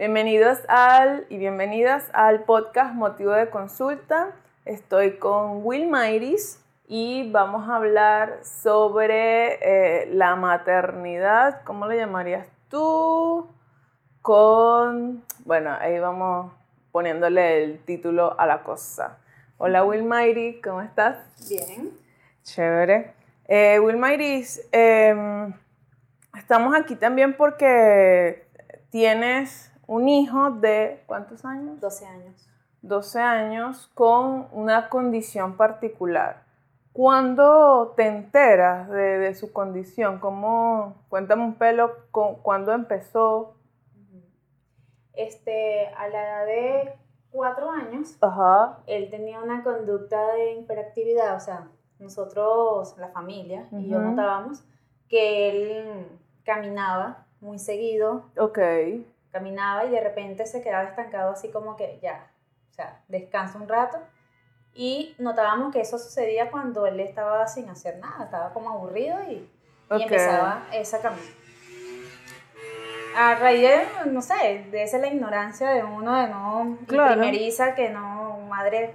Bienvenidos al y bienvenidas al podcast Motivo de Consulta. Estoy con Will Mairis y vamos a hablar sobre eh, la maternidad. ¿Cómo le llamarías tú? Con, bueno, ahí vamos poniéndole el título a la cosa. Hola Will Mairis, ¿cómo estás? Bien. Chévere. Eh, Will Mairis, em, estamos aquí también porque tienes un hijo de ¿cuántos años? 12 años. 12 años con una condición particular. ¿Cuándo te enteras de, su condición? ¿Cómo, cuéntame un pelo, ¿cuándo empezó? Este, a la edad de 4 años, él tenía una conducta de hiperactividad, o sea, nosotros, la familia, y yo notábamos que él caminaba muy seguido. Ok caminaba y de repente se quedaba estancado así como que ya, o sea, descansa un rato. Y notábamos que eso sucedía cuando él estaba sin hacer nada, estaba como aburrido y, empezaba esa caminata. A raíz de, no sé, de esa la ignorancia de uno, de no, claro. primeriza, que no, madre,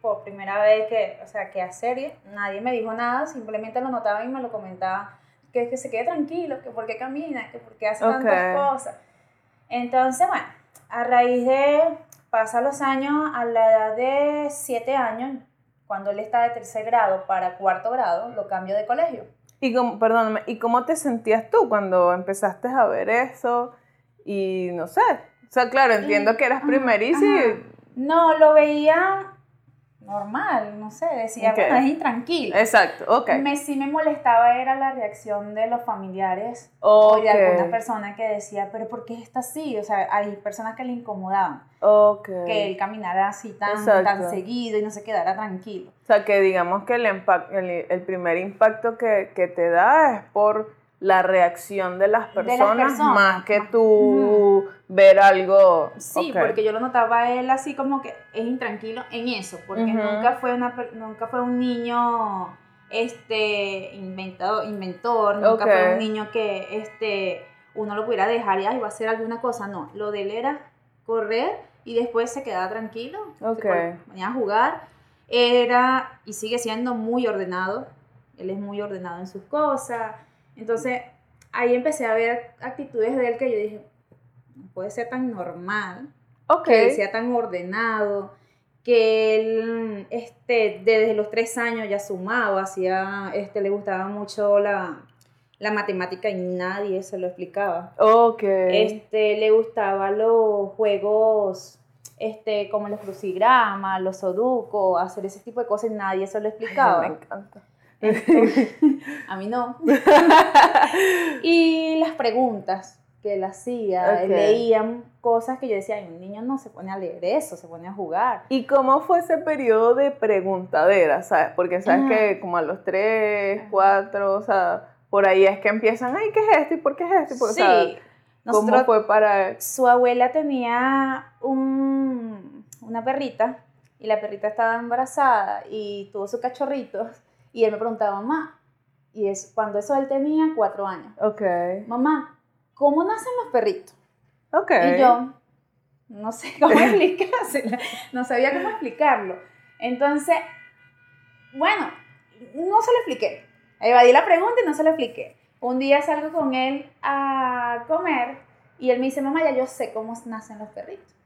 por primera vez que, o sea, que hacer, nadie me dijo nada, simplemente lo notaba y me lo comentaba, que, que se quede tranquilo, que por qué camina, que por qué hace tantas cosas. Entonces, bueno, a raíz de, pasa los años, a la edad de 7 años, cuando él está de tercer grado para cuarto grado, lo cambio de colegio. Y cómo, perdóname, ¿y cómo te sentías tú cuando empezaste a ver eso? Y no sé, o sea, claro, entiendo que eras primeriza y... No, lo veía normal, no sé, decía, okay. bueno, es intranquilo. Exacto, ok. Me, sí me molestaba era la reacción de los familiares o de alguna persona que decía, pero ¿por qué está así? O sea, hay personas que le incomodaban. Okay. Que él caminara así tan, tan seguido y no se quedara tranquilo. O sea, que digamos que el, el, primer impacto que, que te da es por la reacción de las personas, más que tú ver algo. Sí, porque yo lo notaba él así como que es intranquilo en eso, porque nunca fue una nunca fue un niño este inventado, inventor, nunca fue un niño que este uno lo pudiera dejar y iba a hacer alguna cosa, no, lo de él era correr y después se quedaba tranquilo, okay. venía a jugar, era y sigue siendo muy ordenado, él es muy ordenado en sus cosas, entonces, ahí empecé a ver actitudes de él que yo dije, puede ser tan normal, que sea tan ordenado, que él este, desde los tres años ya sumaba, hacía, este, le gustaba mucho la, matemática y nadie se lo explicaba. Okay. Este, le gustaban los juegos este, como los crucigramas, los sudoku, hacer ese tipo de cosas y nadie se lo explicaba. me encanta. a mí no. y las preguntas que él hacía, leían cosas que yo decía, un niño no se pone a leer eso, se pone a jugar. ¿Y cómo fue ese periodo de preguntadera, sabes? Porque sabes que como a los tres, cuatro, o sea, por ahí es que empiezan, ay, ¿qué es esto? ¿Y por qué es esto? sí. ¿Cómo fue para...? Su abuela tenía un, una perrita y la perrita estaba embarazada y tuvo su cachorrito y él me preguntaba, mamá, y es cuando eso él tenía cuatro años. Ok. Mamá, ¿cómo nacen los perritos? Ok. Y yo, no sé cómo explicárselo, no sabía cómo explicarlo. Entonces, bueno, no se lo expliqué. Evadí la pregunta y no se lo expliqué. Un día salgo con él a comer y él me dice, mamá, ya yo sé cómo nacen los perritos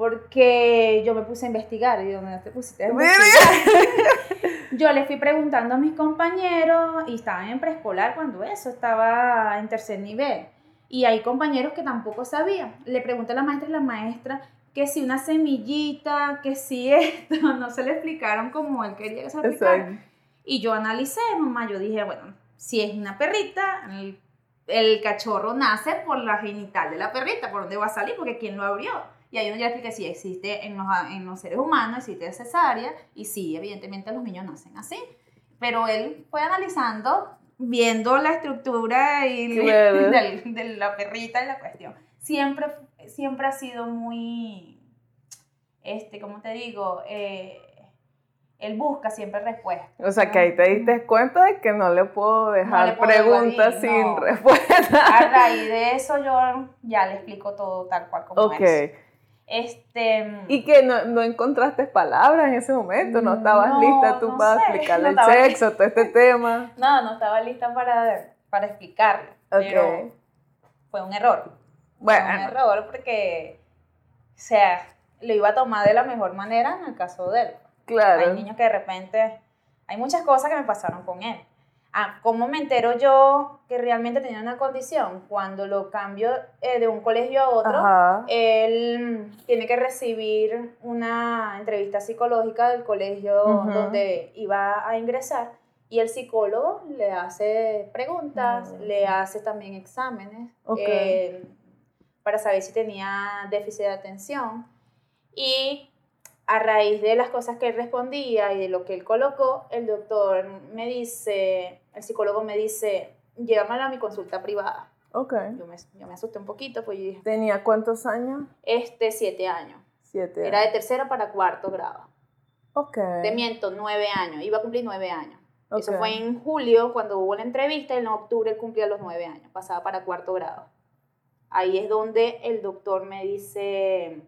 porque yo me puse a investigar y yo te pusiste a investigar. yo le fui preguntando a mis compañeros y estaban en preescolar cuando eso, estaba en tercer nivel. Y hay compañeros que tampoco sabían. Le pregunté a la maestra y la maestra que si una semillita, que si esto, no se le explicaron como él quería que se explicara. Y yo analicé, mamá, yo dije, bueno, si es una perrita, el, el cachorro nace por la genital de la perrita, ¿por dónde va a salir? Porque ¿quién lo abrió? Y ahí uno ya explica si existe en los, en los seres humanos, existe cesárea, y sí, evidentemente los niños nacen así. Pero él fue analizando, viendo la estructura y de, la perrita y la cuestión. Siempre, siempre ha sido muy, este, ¿cómo te digo? Eh, él busca siempre respuestas. O sea, que ahí te diste cuenta de que no le puedo dejar le puedo preguntas sin no. respuesta. A raíz de eso yo ya le explico todo tal cual como Ok. es. Este, Y que no, no encontraste palabras en ese momento, no estabas No, lista tú no para sé, explicarle el sexo, todo este tema. no, no estaba lista para, para explicarlo, pero fue un error. Fue un Bueno, error porque, o sea, lo iba a tomar de la mejor manera en el caso de él. claro. Hay niños que de repente, hay muchas cosas que me pasaron con él. Ah, ¿cómo me entero yo que realmente tenía una condición? Cuando lo cambio eh, de un colegio a otro, Ajá. él tiene que recibir una entrevista psicológica del colegio Ujú. donde iba a ingresar y el psicólogo le hace preguntas, Mm. le hace también exámenes Ok. eh, para saber si tenía déficit de atención y a raíz de las cosas que él respondía y de lo que él colocó, el doctor me dice, el psicólogo me dice, llévamelo a mi consulta privada. Ok. Yo me, yo me asusté un poquito, pues yo dije, ¿Tenía cuántos años? este, siete años. Siete. Era de tercero para cuarto grado. Ok. Te miento, nueve años. Iba a cumplir nueve años. Eso Ok. fue en julio, cuando hubo la entrevista, y en octubre él cumplía los nueve años. Pasaba para cuarto grado. Ahí es donde el doctor me dice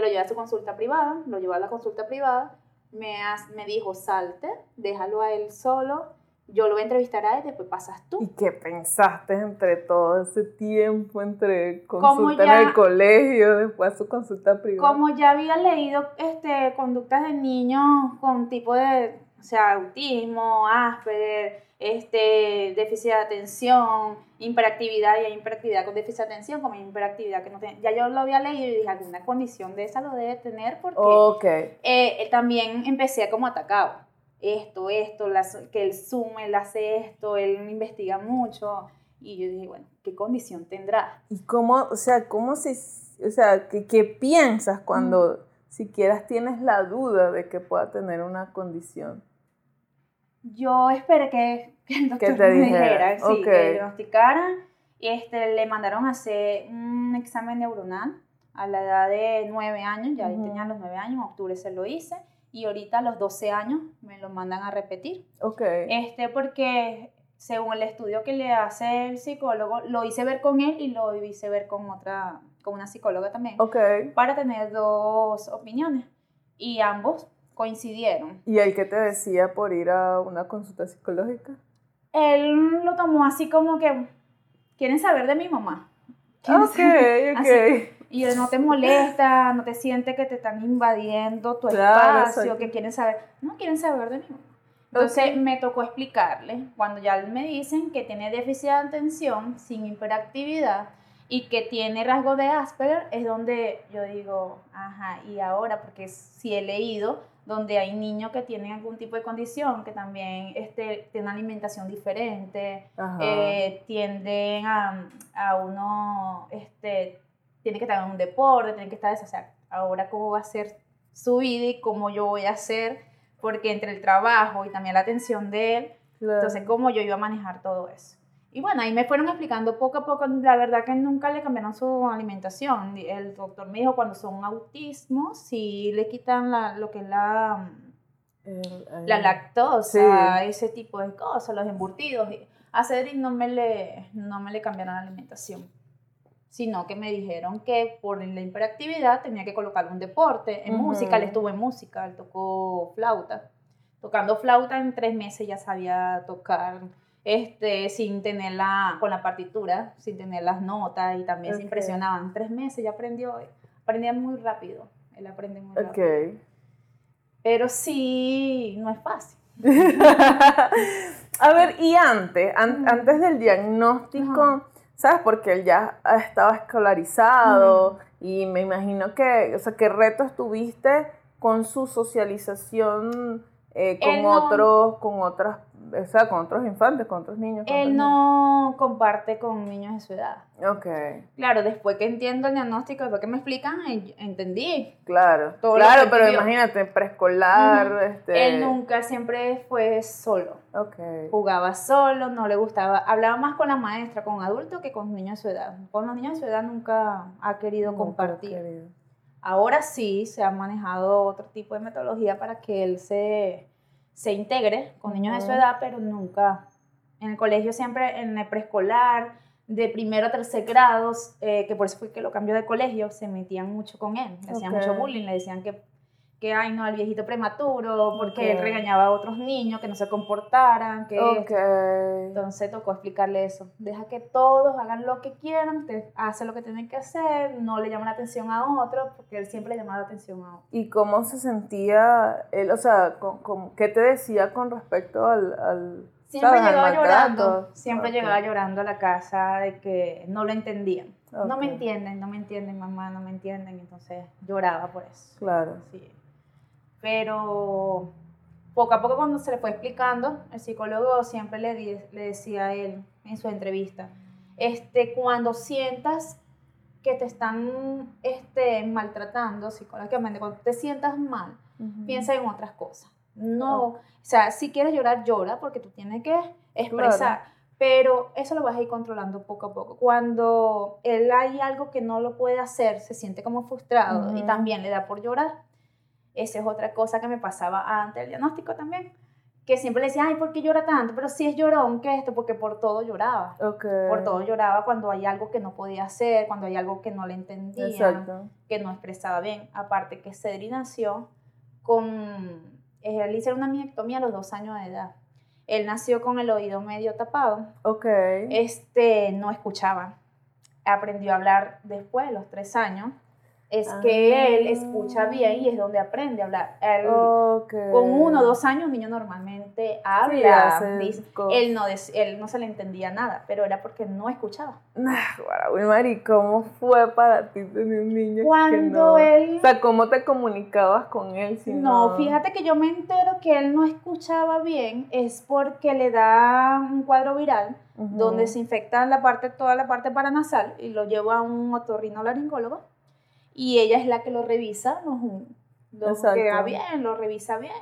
que lo lleve a su consulta privada. Lo llevó a la consulta privada. Me, has- me dijo, salte, déjalo a él solo. Yo lo voy a entrevistar a él, después pasas tú. ¿Y qué pensaste entre todo ese tiempo, entre consulta ya- en el colegio, después su consulta privada? Como ya había leído este, conductas de niños con tipo de, o sea, autismo, Asperger, este, déficit de atención, hiperactividad, y hay hiperactividad con déficit de atención, como hiperactividad que no tiene, ya yo lo había leído y dije, alguna condición de esa lo debe tener porque Ok. eh, también empecé como atacado. Esto, esto, las- que él Zoom, él hace esto, él investiga mucho. Y yo dije, bueno, ¿qué condición tendrá? ¿Y cómo, o sea, cómo si, o sea, qué, qué piensas cuando siquiera tienes la duda de que pueda tener una condición? Yo esperé que, que el doctor te me dijera, dijera, sí, ok. que diagnosticaran. Y este, le mandaron a hacer un examen neuronal a la edad de 9 años, ya ahí Ujú. tenía los 9 años, en octubre se lo hice, y ahorita a los 12 años me lo mandan a repetir. Ok. Este, porque según el estudio que le hace el psicólogo, lo hice ver con él y lo hice ver con otra, con una psicóloga también, ok. para tener dos opiniones. Y ambos coincidieron. ¿Y el que te decía por ir a una consulta psicológica? él lo tomó así como que quieren saber de mi mamá. ¿Quieren Ok, saber? ok. Así. Y él no te molesta, no te siente que te están invadiendo tu Claro, espacio, que quieren saber. No, quieren saber de mi mamá. Entonces me tocó explicarle, cuando ya me dicen que tiene déficit de atención sin hiperactividad y que tiene rasgo de Asperger, es donde yo digo, ajá, y ahora, porque si he leído donde hay niños que tienen algún tipo de condición, que también este, tienen una alimentación diferente, eh, tienden a, a uno, este, tiene que estar en un deporte, tiene que estar, o sea, ahora cómo va a ser su vida y cómo yo voy a hacer, porque entre el trabajo y también la atención de él, Claro. entonces cómo yo iba a manejar todo eso. Y bueno, ahí me fueron explicando poco a poco, la verdad que nunca le cambiaron su alimentación. El doctor me dijo cuando son autismo, si le quitan la, lo que es la, El- el- la lactosa, Sí. ese tipo de cosas, los embutidos. A Cedric no me le, no me le cambiaron la alimentación, sino que me dijeron que por la hiperactividad tenía que colocar un deporte. En música, él estuvo en música, él tocó flauta. Tocando flauta en tres meses ya sabía tocar este, sin tener la, con la partitura, sin tener las notas y también se impresionaban. Tres meses ya aprendió, aprendía muy rápido, él aprende muy rápido. Ok. Pero sí, no es fácil. A ver, y antes, an- antes del diagnóstico, Ajá. ¿sabes? Porque él ya estaba escolarizado y me imagino que, o sea, ¿qué retos tuviste con su socialización eh, con no- otros, con otras, o sea, con otros infantes, con otros niños? con Él otros no comparte con niños de su edad. Ok, Claro, después que entiendo el diagnóstico, después que me explican, entendí. claro. Todo claro, pero vivió. imagínate, preescolar, este... Él nunca, siempre fue solo. Ok. Jugaba solo, no le gustaba, hablaba más con la maestra, con adultos que con niños de su edad. Con los niños de su edad nunca ha querido Nunca compartir. querido. Ahora sí se ha manejado otro tipo de metodología para que él se, se integre con niños de su edad, pero nunca. En el colegio siempre, en el preescolar, de primero a tercer grado, eh, que por eso fue que lo cambió de colegio, se metían mucho con él, le hacían mucho bullying, le decían que, que ay no, al viejito prematuro, porque él Ok. regañaba a otros niños, que no se comportaran, que esto. Ok. Entonces tocó explicarle eso. Deja que todos hagan lo que quieran, usted hace lo que tienen que hacer, no le llaman la atención a otro, porque él siempre le llama la atención a otro. ¿Y cómo se sentía él? O sea, con- con- ¿qué te decía con respecto al... al Siempre ¿sabes? al llegaba llorando, maltrato? siempre Ok. llegaba llorando a la casa de que no lo entendían. No me entienden, no me entienden, mamá, no me entienden. Entonces lloraba por eso. Claro. Sí. Pero poco a poco cuando se le fue explicando, el psicólogo siempre le, di- le decía a él en su entrevista, este, cuando sientas que te están este, maltratando psicológicamente, cuando te sientas mal, piensa en otras cosas. No, o sea, si quieres llorar, llora porque tú tienes que expresar. Pero eso lo vas a ir controlando poco a poco. Cuando él hay algo que no lo puede hacer, se siente como frustrado y también le da por llorar. Esa es otra cosa que me pasaba antes del diagnóstico también. Que siempre le decía, ay, ¿por qué llora tanto? Pero si es llorón, ¿qué es esto? Porque por todo lloraba. Ok. Por todo lloraba cuando hay algo que no podía hacer, cuando hay algo que no le entendía Exacto. que no expresaba bien. Aparte que Cedri nació con... eh, le hicieron una miectomía a los dos años de edad. Él nació con el oído medio tapado. Ok. Este, no escuchaba. Aprendió a hablar después de los tres años. Es que él escucha bien y es donde aprende a hablar. Él, Ok. Con uno o dos años, un niño normalmente Sí, habla. hace dice- él, no él no se le entendía nada, pero era porque no escuchaba. Wilmar, ¿y cómo fue para ti tener un niño que Cuando no? él O sea, ¿cómo te comunicabas con él si no? No, fíjate que yo me entero que él no escuchaba bien es porque le da un cuadro viral Ujú. donde se infecta la parte, toda la parte paranasal y lo lleva a un otorrinolaringólogo y ella es la que lo revisa, no, lo Exacto. queda bien, lo revisa bien,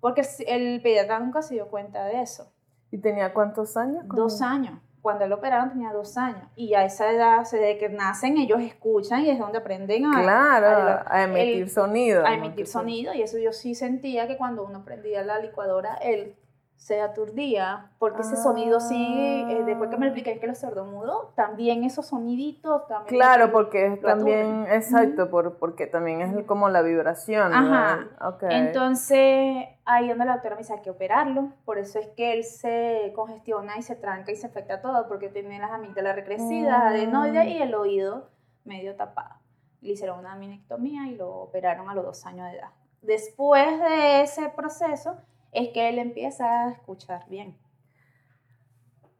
porque el, el pediatra nunca se dio cuenta de eso. ¿Y tenía cuántos años? Dos años. Cuando él lo operaron tenía dos años. Y a esa edad, desde que nacen, ellos escuchan y es donde aprenden a, Claro, a- a, emitir el- sonido. a ¿no? emitir Que- sonido y eso yo sí sentía que cuando uno prendía la licuadora él se aturdía porque ese sonido sí eh, después que me expliqué que los sordomudos también esos soniditos también Claro, porque también, exacto, por, porque también es como la vibración. Ajá. ¿verdad? Ok. entonces ahí donde la doctora me dice hay que operarlo por eso es que él se congestiona y se tranca y se afecta todo porque tiene las amígdalas recrecidas Mm. adenoides y el oído medio tapado le hicieron una minectomía y lo operaron a los dos años de edad después de ese proceso es que él empieza a escuchar bien.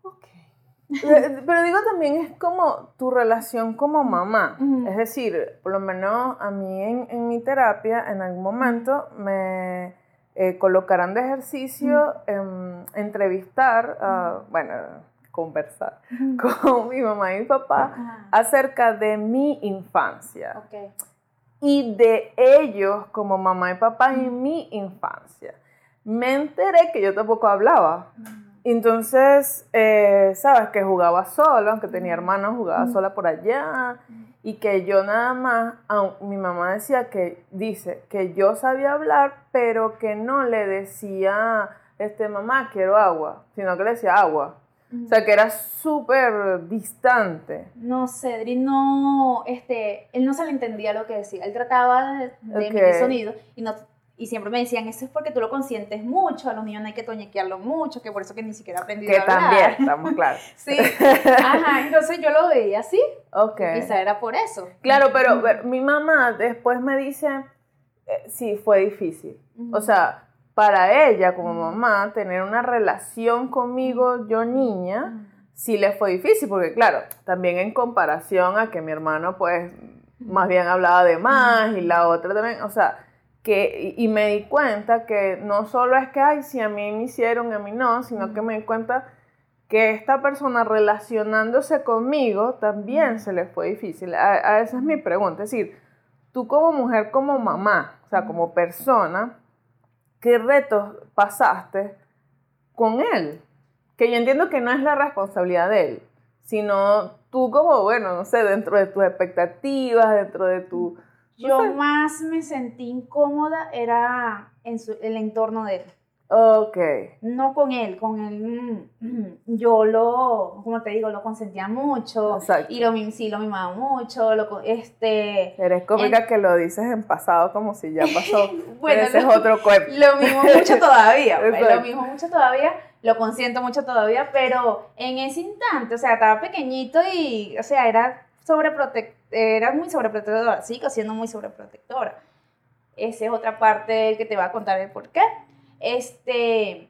Ok. Pero digo también es como tu relación como mamá. Es decir, por lo menos a mí en, en mi terapia en algún momento me eh, colocarán de ejercicio em, entrevistar, a- bueno, conversar con mi mamá y mi papá acerca de mi infancia Ok. y de ellos como mamá y papá en mi infancia. Me enteré que yo tampoco hablaba. Entonces, eh, sabes, que jugaba solo, aunque tenía hermanos, jugaba sola por allá. Y que yo nada más, aun- mi mamá decía que, dice, que yo sabía hablar, pero que no le decía, este, mamá, quiero agua, sino que le decía agua. O sea, que era súper distante. No, Cedri no, este, él no se le entendía lo que decía. Él trataba de, de emitir sonido y no y siempre me decían, eso es porque tú lo consientes mucho, a los niños no hay que toñequearlo mucho, que por eso que ni siquiera ha aprendido Que a hablar. también, estamos claros. Sí, ajá, entonces yo lo veía así, Ok. quizá era por eso. Claro, pero ver, mi mamá después me dice, eh, sí, fue difícil. O sea, para ella como mamá, tener una relación conmigo, yo niña, sí le fue difícil, porque claro, también en comparación a que mi hermano pues más bien hablaba de más y la otra también, o sea, que, y, y me di cuenta que no solo es que, ay, si a mí me hicieron, a mí no, sino que me di cuenta que esta persona relacionándose conmigo también se le fue difícil. A, a esa es mi pregunta, es decir, tú como mujer, como mamá, o sea, como persona, ¿qué retos pasaste con él? Que yo entiendo que no es la responsabilidad de él, sino tú como, bueno, no sé, dentro de tus expectativas, dentro de tu... Yo más me sentí incómoda era en su- el entorno de él. Ok. No con él, con él mm, yo lo, como te digo, lo consentía mucho Exacto. y lo, mim- sí, lo mimaba mucho, lo, este, Eres cómica que lo dices en pasado como si ya pasó. Bueno, ese lo- es otro cuento. lo mismo mucho todavía, pues, lo mismo mucho todavía, lo consiento mucho todavía, pero en ese instante, o sea, estaba pequeñito y, o sea, era sobreprotec era muy sobreprotectora, sigo siendo muy sobreprotectora. Esa es otra parte que te va a contar el por qué. Este,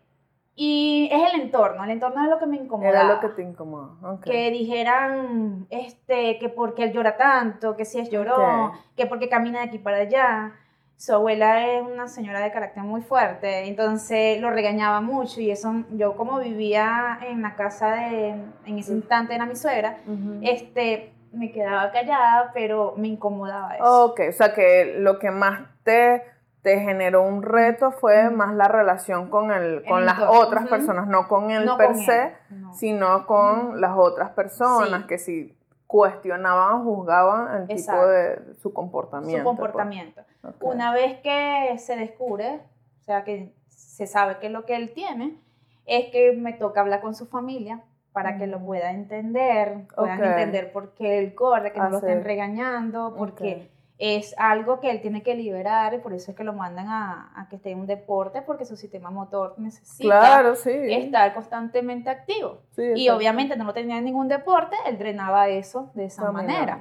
y es el entorno, el entorno es lo que me incomodaba. Era lo que te incomoda. ok. Que dijeran, este, que porque él llora tanto, que si es llorón, Ok. que porque camina de aquí para allá. Su abuela es una señora de carácter muy fuerte, entonces lo regañaba mucho y eso, yo como vivía en la casa de, en ese instante era mi suegra, este, me quedaba callada, pero me incomodaba eso. Ok, o sea que lo que más te, te generó un reto fue más la relación con, el, con El las entorno, otras personas, no con él No per con se, él, no. sino con las otras personas Sí. que si cuestionaban o juzgaban el tipo de su comportamiento. su pues. comportamiento. Una vez que se descubre, o sea, que se sabe qué es lo que él tiene, es que me toca hablar con su familia para que lo Mm. pueda entender, puedan entender por qué él corre, que no lo sí. estén regañando, porque es algo que él tiene que liberar y por eso es que lo mandan a, a que esté en un deporte, porque su sistema motor necesita Claro, sí. estar constantemente activo. Sí, Y obviamente no lo tenía en ningún deporte, él drenaba eso de esa Caminaba. manera.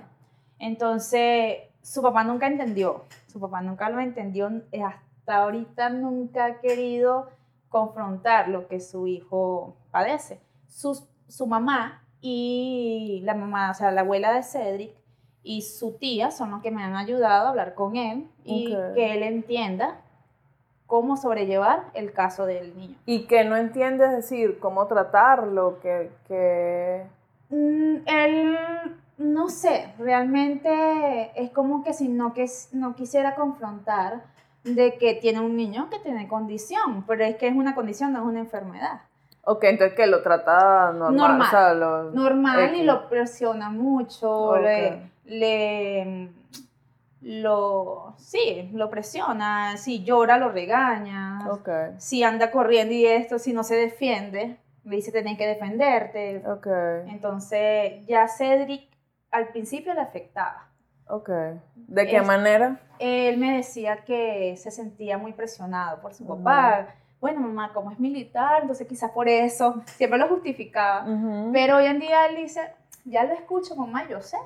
Entonces, su papá nunca entendió, su papá nunca lo entendió, eh, hasta ahorita nunca ha querido confrontar lo que su hijo padece. Su, su mamá y la mamá, o sea, la abuela de Cedric y su tía son los que me han ayudado a hablar con él y que él entienda cómo sobrellevar el caso del niño. Y que no entiendes decir cómo tratarlo, que, que... Mm, él, no sé, realmente es como que si no, que, no quisiera confrontar de que tiene un niño que tiene condición, pero es que es una condición, no es una enfermedad. Ok, entonces que lo trata normal. Normal. o sea, lo- Normal y lo presiona mucho, Ok. le, le- lo, sí, lo presiona, si llora lo regaña, Ok, si anda corriendo y esto, si no se defiende, le dice tenés que defenderte, ok, Entonces, ya Cedric al principio le afectaba. ok. ¿De qué manera? Él me decía que se sentía muy presionado por su Ujú. papá. Bueno, mamá, como es militar, entonces quizás por eso, siempre lo justificaba. Ujú. Pero hoy en día él dice, ya lo escucho, mamá, yo sé.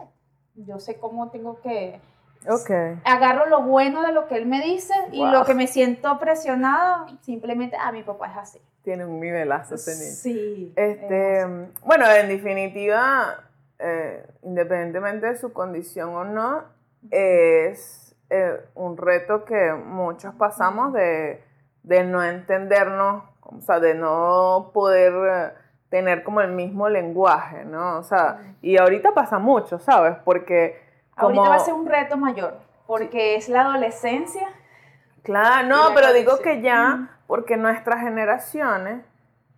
Yo sé cómo tengo que... Ok. Agarro lo bueno de lo que él me dice y Wow. lo que me siento presionado, simplemente, ah, mi papá es así. Tiene un nivelazo ese niño. Sí. Este, es bueno, en definitiva, eh, independientemente de su condición o no, es eh, un reto que muchos pasamos de, de no entendernos, o sea, de no poder eh, tener como el mismo lenguaje, ¿no? O sea, y ahorita pasa mucho, ¿sabes? Porque como... Ahorita va a ser un reto mayor, porque es la adolescencia. Claro, no, pero digo que ya, porque nuestras generaciones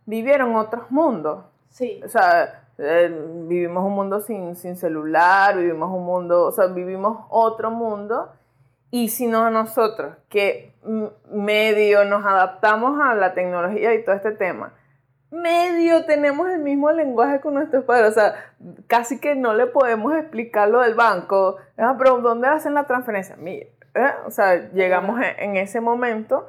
vivieron otros mundos. Sí. O sea, eh, vivimos un mundo sin, sin celular, vivimos un mundo, o sea, vivimos otro mundo. Y si no nosotros, que medio nos adaptamos a la tecnología y todo este tema, medio tenemos el mismo lenguaje con nuestros padres, o sea, casi que no le podemos explicar lo del banco, ah, pero ¿dónde hacen la transferencia? Mira, ¿eh? o sea, llegamos en, ese momento.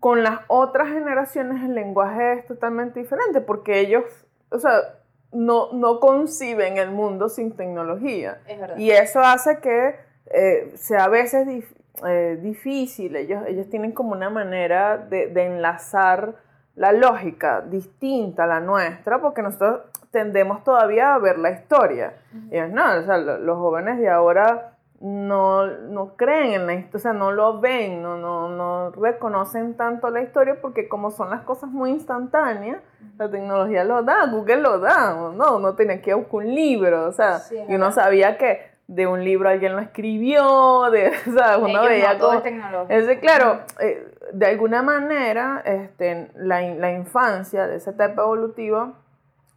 Con las otras generaciones el lenguaje es totalmente diferente porque ellos, o sea, no, no conciben el mundo sin tecnología. Es verdad. Y eso hace que eh, sea a veces dif- eh, difícil. Ellos, ellos tienen como una manera de, de enlazar la lógica distinta a la nuestra, porque nosotros tendemos todavía a ver la historia. Ellos no, o sea, lo- los jóvenes de ahora no, no creen en la historia, o sea, no lo ven, no, no, no reconocen tanto la historia porque como son las cosas muy instantáneas, la tecnología lo da, Google lo da, no, uno tenía que buscar un libro, o sea, Sí, y uno sabía que de un libro alguien lo escribió, de, sea, uno Ellos veía no, todo como... es tecnológico. Ese, claro, eh, de alguna manera, este, la, la infancia, de esa etapa evolutiva,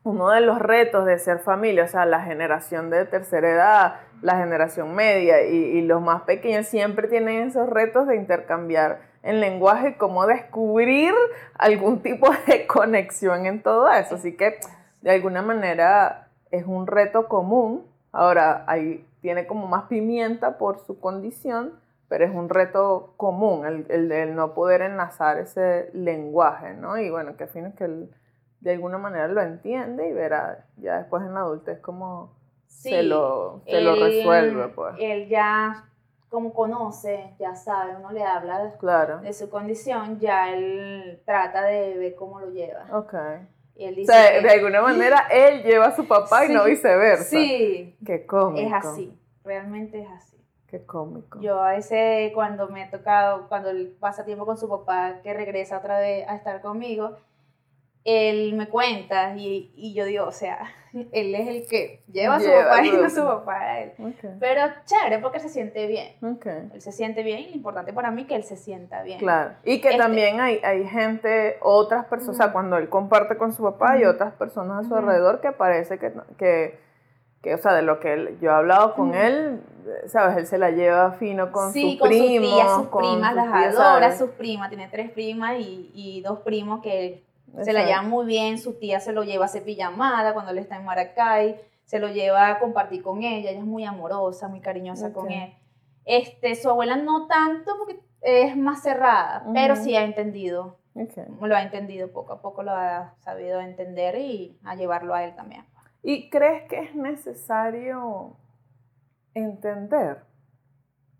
uno de los retos de ser familia, o sea, la generación de tercera edad, la generación media y, y los más pequeños siempre tienen esos retos de intercambiar en lenguaje cómo descubrir algún tipo de conexión en todo eso. Así que de alguna manera es un reto común. Ahora, ahí tiene como más pimienta por su condición, pero es un reto común el, el, el no poder enlazar ese lenguaje, ¿no? Y bueno, que al fin es que él de alguna manera lo entiende y verá ya después en la adultez cómo se, lo, se lo resuelve. Pues. Él ya como conoce, ya sabe, uno le habla de, Claro. de su condición, ya él trata de ver cómo lo lleva. Ok. Y él O dice sea, que- de alguna manera él lleva a su papá y no Sí, viceversa. Sí, Qué cómico. es así, realmente es así. Qué cómico. Yo a veces cuando me ha tocado, cuando él pasa tiempo con su papá, que regresa otra vez a estar conmigo, él me cuenta y, y yo digo, o sea, él es el que lleva a su papá a y no su papá. a él. Ok. Pero chévere porque se siente bien. Ok. Él se siente bien y lo importante para mí es que él se sienta bien. Claro. Y que Este- también hay, hay gente, otras personas, o sea, cuando él comparte con su papá y Ujú. otras personas a su Ujú. alrededor que parece que, que, que, o sea, de lo que él- yo he hablado con él, ¿sabes? Él se la lleva fino con sí, sus con primos. sus tías, sus con primas, sus las tías, adora, ¿sabes? sus primas, tiene tres primas y, y dos primos que se la llevan muy bien, su tía se lo lleva a hacer pijamada cuando él está en Maracay, se lo lleva a compartir con ella, ella es muy amorosa, muy cariñosa con él. Este, su abuela no tanto porque es más cerrada, pero sí ha entendido, Ok. lo ha entendido poco a poco, lo ha sabido entender y a llevarlo a él también. ¿Y crees que es necesario entender?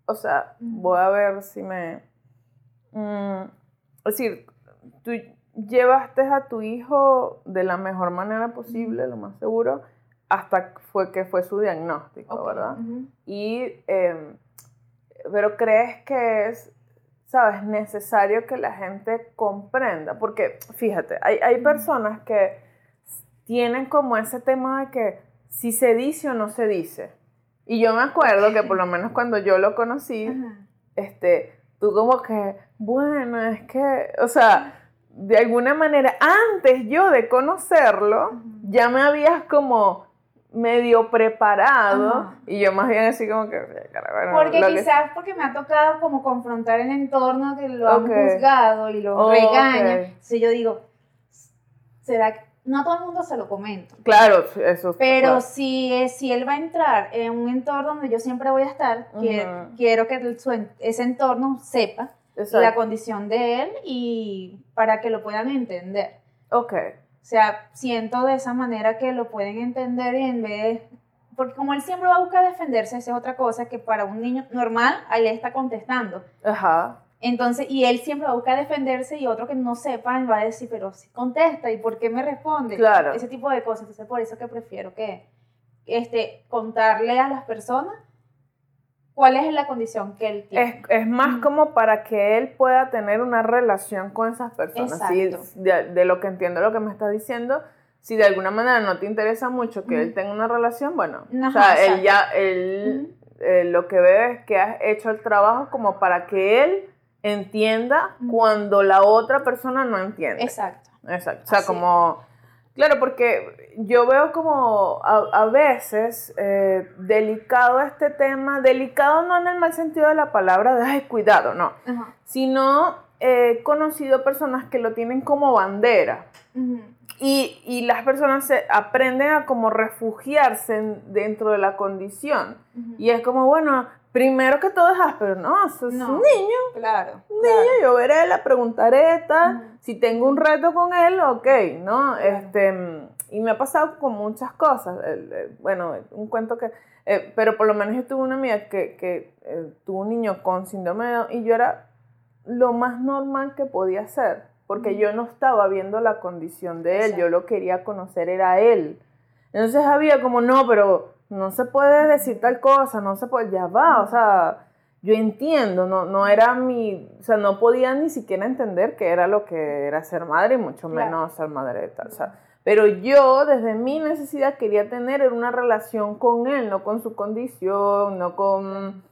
O sea, voy a ver si me... Mm, es decir, tú llevaste a tu hijo de la mejor manera posible, lo más seguro, hasta fue que fue su diagnóstico, ¿verdad? Y, eh, pero crees que es, sabes, necesario que la gente comprenda, porque fíjate, hay, hay personas que tienen como ese tema de que si se dice o no se dice. Y yo me acuerdo que por lo menos cuando yo lo conocí, Ajá. este, tú como que, bueno, es que, o sea, de alguna manera, antes yo de conocerlo, ya me habías como medio preparado Ajá. y yo más bien así como que, "Cara, bueno, Porque que- quizás porque me ha tocado como confrontar el entorno que lo Ok. han juzgado y lo Oh, regañan. Si yo digo, ¿será que no a todo el mundo se lo comento? Claro, eso. Pero claro. si, si él va a entrar en un entorno donde yo siempre voy a estar, quiero que el- su ese entorno sepa Exacto. la condición de él y para que lo puedan entender. Ok, O sea, siento de esa manera que lo pueden entender y en vez porque como él siempre va a buscar defenderse, esa es otra cosa que para un niño normal, ahí le está contestando. ajá, Entonces, y él siempre va a buscar defenderse y otro que no sepa va a decir, pero si contesta, ¿y por qué me responde? Claro. Ese tipo de cosas. Entonces, por eso que prefiero que este, contarle a las personas cuál es la condición que él tiene. es, es más Ujú. como para que él pueda tener una relación con esas personas. Exacto. de, de lo que entiendo lo que me estás diciendo, si de alguna manera no te interesa mucho que él tenga una relación, bueno, o sea, él ya, él, eh, lo que ve es que has hecho el trabajo como para que él entienda cuando la otra persona no entiende. Exacto. Exacto. O sea, Así como. Claro, porque yo veo como a, a veces eh, delicado este tema, delicado no en el mal sentido de la palabra de ay, cuidado, no, Ajá. sino he conocido personas que lo tienen como bandera. Y, y las personas se aprenden a como refugiarse en- dentro de la condición. Y es como, bueno, primero que todo es áspero, no, eso es No. un niño, Claro. niño, yo veré, le preguntaré, tal. Ujú. Si tengo un reto con él, ok, ¿no? Claro. Este, mm, y me ha pasado con muchas cosas. Bueno, un cuento que. eh, pero por lo menos yo tuve una amiga que, que eh, tuvo un niño con síndrome de Down y yo era lo más normal que podía ser. Porque yo no estaba viendo la condición de él, yo lo quería conocer, era él. Entonces había como, no, pero no se puede decir tal cosa, no se puede, ya va, o sea, yo entiendo, no, no era mi, o sea, no podía ni siquiera entender qué era lo que era ser madre y mucho Claro. menos ser madre de tal, o sea, pero yo desde mi necesidad quería tener una relación con él, no con su condición, no con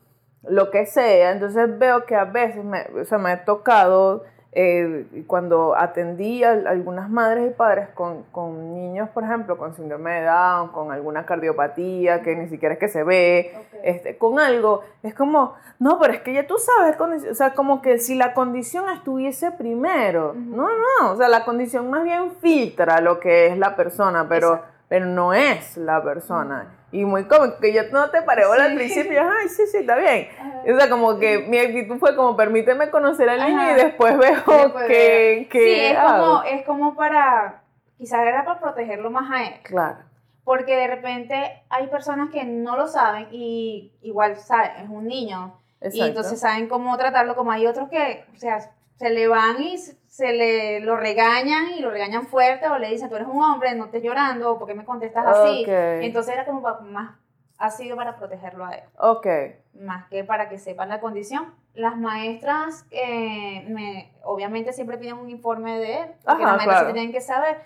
lo que sea, entonces veo que a veces me, o sea, me ha tocado eh, cuando atendí a algunas madres y padres con, con, niños, por ejemplo, con síndrome de Down, con alguna cardiopatía que ni siquiera es que se ve, este, con algo, es como, no, pero es que ya tú sabes, o sea, como que si la condición estuviese primero, no, no, o sea, la condición más bien filtra lo que es la persona, pero, pero no es la persona. Y muy cómico, que yo no te paré al principio, ay, sí, sí, está bien. O sea, como que mi actitud fue como, permíteme conocer al niño y después veo que, que... Sí, es como, es como para, quizás era para protegerlo más a él. Claro. Porque de repente hay personas que no lo saben y igual saben, es un niño. Y entonces saben cómo tratarlo, como hay otros que, o sea, se le van y se le lo regañan y lo regañan fuerte o le dicen, tú eres un hombre, no estés llorando, o ¿por qué me contestas así? Entonces era como más, ha sido para protegerlo a él. Ok. Más que para que sepan la condición. Las maestras, eh, me, obviamente siempre piden un informe de él, porque las maestras tienen que saber.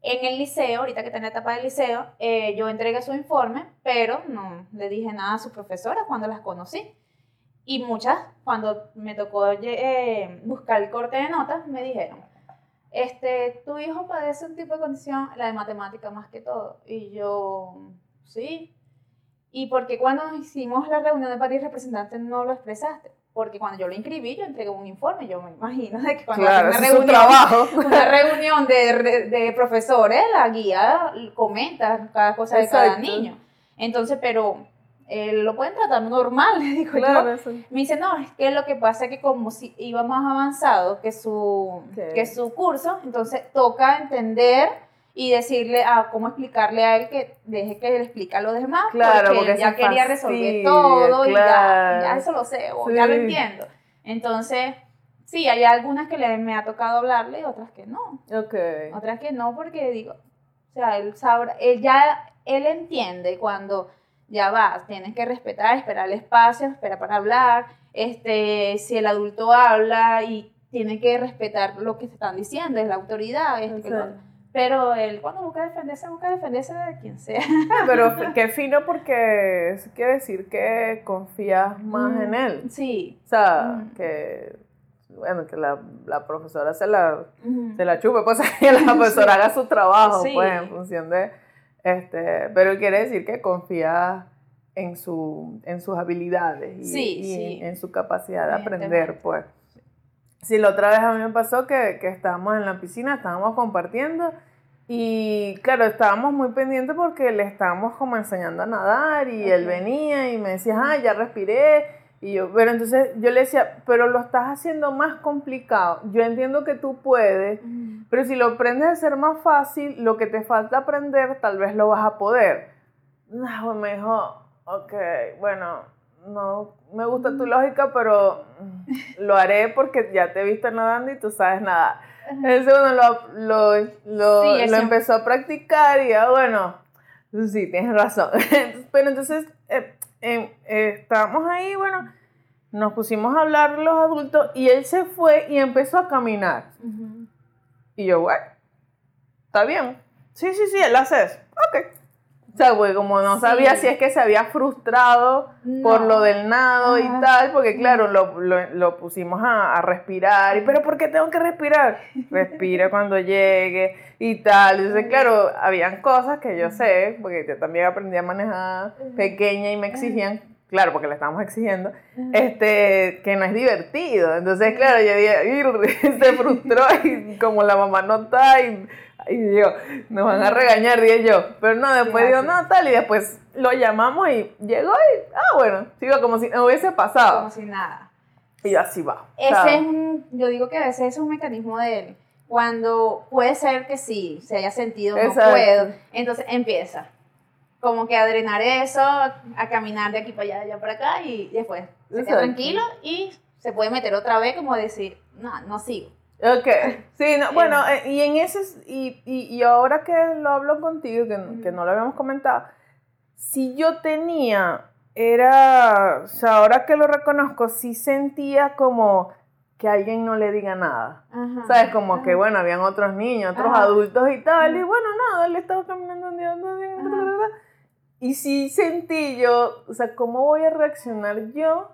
En el liceo, ahorita que está en la etapa del liceo, eh, yo entregué su informe, pero no le dije nada a su profesora cuando las conocí. Y muchas, cuando me tocó eh, buscar el corte de notas, me dijeron, este, tu hijo padece un tipo de condición, la de matemática más que todo. Y yo, sí. ¿Y porque cuando hicimos la reunión de París representante no lo expresaste? Porque cuando yo lo inscribí, yo entregué un informe, yo me imagino de que cuando una, reunión, trabajo. una reunión de, de, profesores, la guía comenta cada cosa de cada niño. Entonces, pero eh, lo pueden tratar normal, le digo yo. Me dice, no, es que lo que pasa es que como si iba más avanzado que su, que su curso, entonces toca entender y decirle a cómo explicarle a él que deje que le explique a los demás claro, porque, él ya quería resolver todo y ya, ya, eso lo sé o ya lo entiendo. Entonces, sí, hay algunas que le, me ha tocado hablarle y otras que no. Okay. Otras que no porque digo, o sea, él sabrá, él ya, él entiende cuando ya va, tienes que respetar, esperar el espacio, esperar para hablar, este, si el adulto habla y tiene que respetar lo que se están diciendo, es la autoridad, es pero él cuando busca defenderse, busca defenderse de quien sea. Pero qué fino porque eso quiere decir que confías más en él. Sí. O sea, que bueno, que la, la profesora se la, se la chupe, pues que la profesora haga su trabajo, pues, en función de este, pero quiere decir que confía en, su, en sus habilidades y, En, su capacidad de aprender, pues. Sí, la otra vez a mí me pasó que, que estábamos en la piscina, estábamos compartiendo y claro, estábamos muy pendientes porque le estábamos como enseñando a nadar y él venía y me decía, ah, ya respiré. Y yo, pero entonces yo le decía, pero lo estás haciendo más complicado. Yo entiendo que tú puedes, pero si lo aprendes a ser más fácil, lo que te falta aprender, tal vez lo vas a poder. No, me dijo, ok, bueno, no me gusta tu lógica, pero lo haré porque ya te he visto nadando y tú sabes nada. Entonces, bueno, lo, lo, lo, lo empezó a practicar y ya, bueno, sí, tienes razón. pero entonces, eh, eh, estábamos ahí, bueno, nos pusimos a hablar los adultos y él se fue y empezó a caminar. Y yo, bueno, está bien. Sí, sí, sí, él hace eso. Ok. O sea, güey, como no sabía si es que se había frustrado por lo del nado y tal, porque claro, lo, lo, pusimos a, a, respirar. Y, pero ¿por qué tengo que respirar? Respira cuando llegue y tal. Entonces, claro, habían cosas que yo sé, porque yo también aprendí a manejar pequeña y me exigían claro, porque le estamos exigiendo, este, que no es divertido. Entonces, claro, yo dije, se frustró y como la mamá no está y, y yo, nos van a regañar, dije yo. Pero no, después digo, no, tal, y después lo llamamos y llegó y, ah, bueno, sigo como si no hubiese pasado. Como si nada. Y así va. Ese es un, yo digo que a veces es un mecanismo de él. Cuando puede ser que sí, se haya sentido, no puedo, entonces empieza como que a drenar eso, a caminar de aquí para allá, de allá para acá y después se queda tranquilo y se puede meter otra vez como decir, no, no sigo. Ok, sí, no, bueno, eh, y en ese, y, y, y, ahora que lo hablo contigo, que, que, no lo habíamos comentado, si yo tenía, era, o sea, ahora que lo reconozco, sí sentía como que alguien no le diga nada. ¿Sabes? Como que, bueno, habían otros niños, otros adultos y tal, y bueno, nada, él estaba caminando un día, y sí sentí yo, o sea, ¿cómo voy a reaccionar yo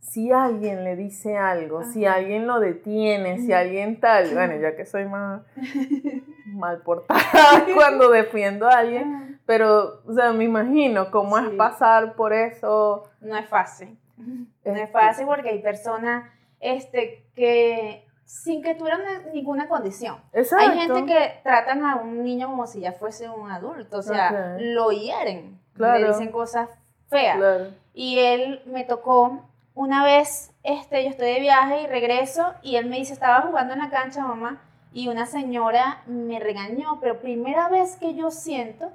si alguien le dice algo, si alguien lo detiene, si alguien tal, bueno, ya que soy más mal portada cuando defiendo a alguien, pero, o sea, me imagino cómo es pasar por eso. No es fácil. No es fácil porque hay personas este, que sin que tuvieran ninguna condición. Hay gente que tratan a un niño como si ya fuese un adulto, o sea, lo hieren, le dicen cosas feas. Y él me tocó una vez, este, yo estoy de viaje y regreso y él me dice, estaba jugando en la cancha, mamá, y una señora me regañó, pero primera vez que yo siento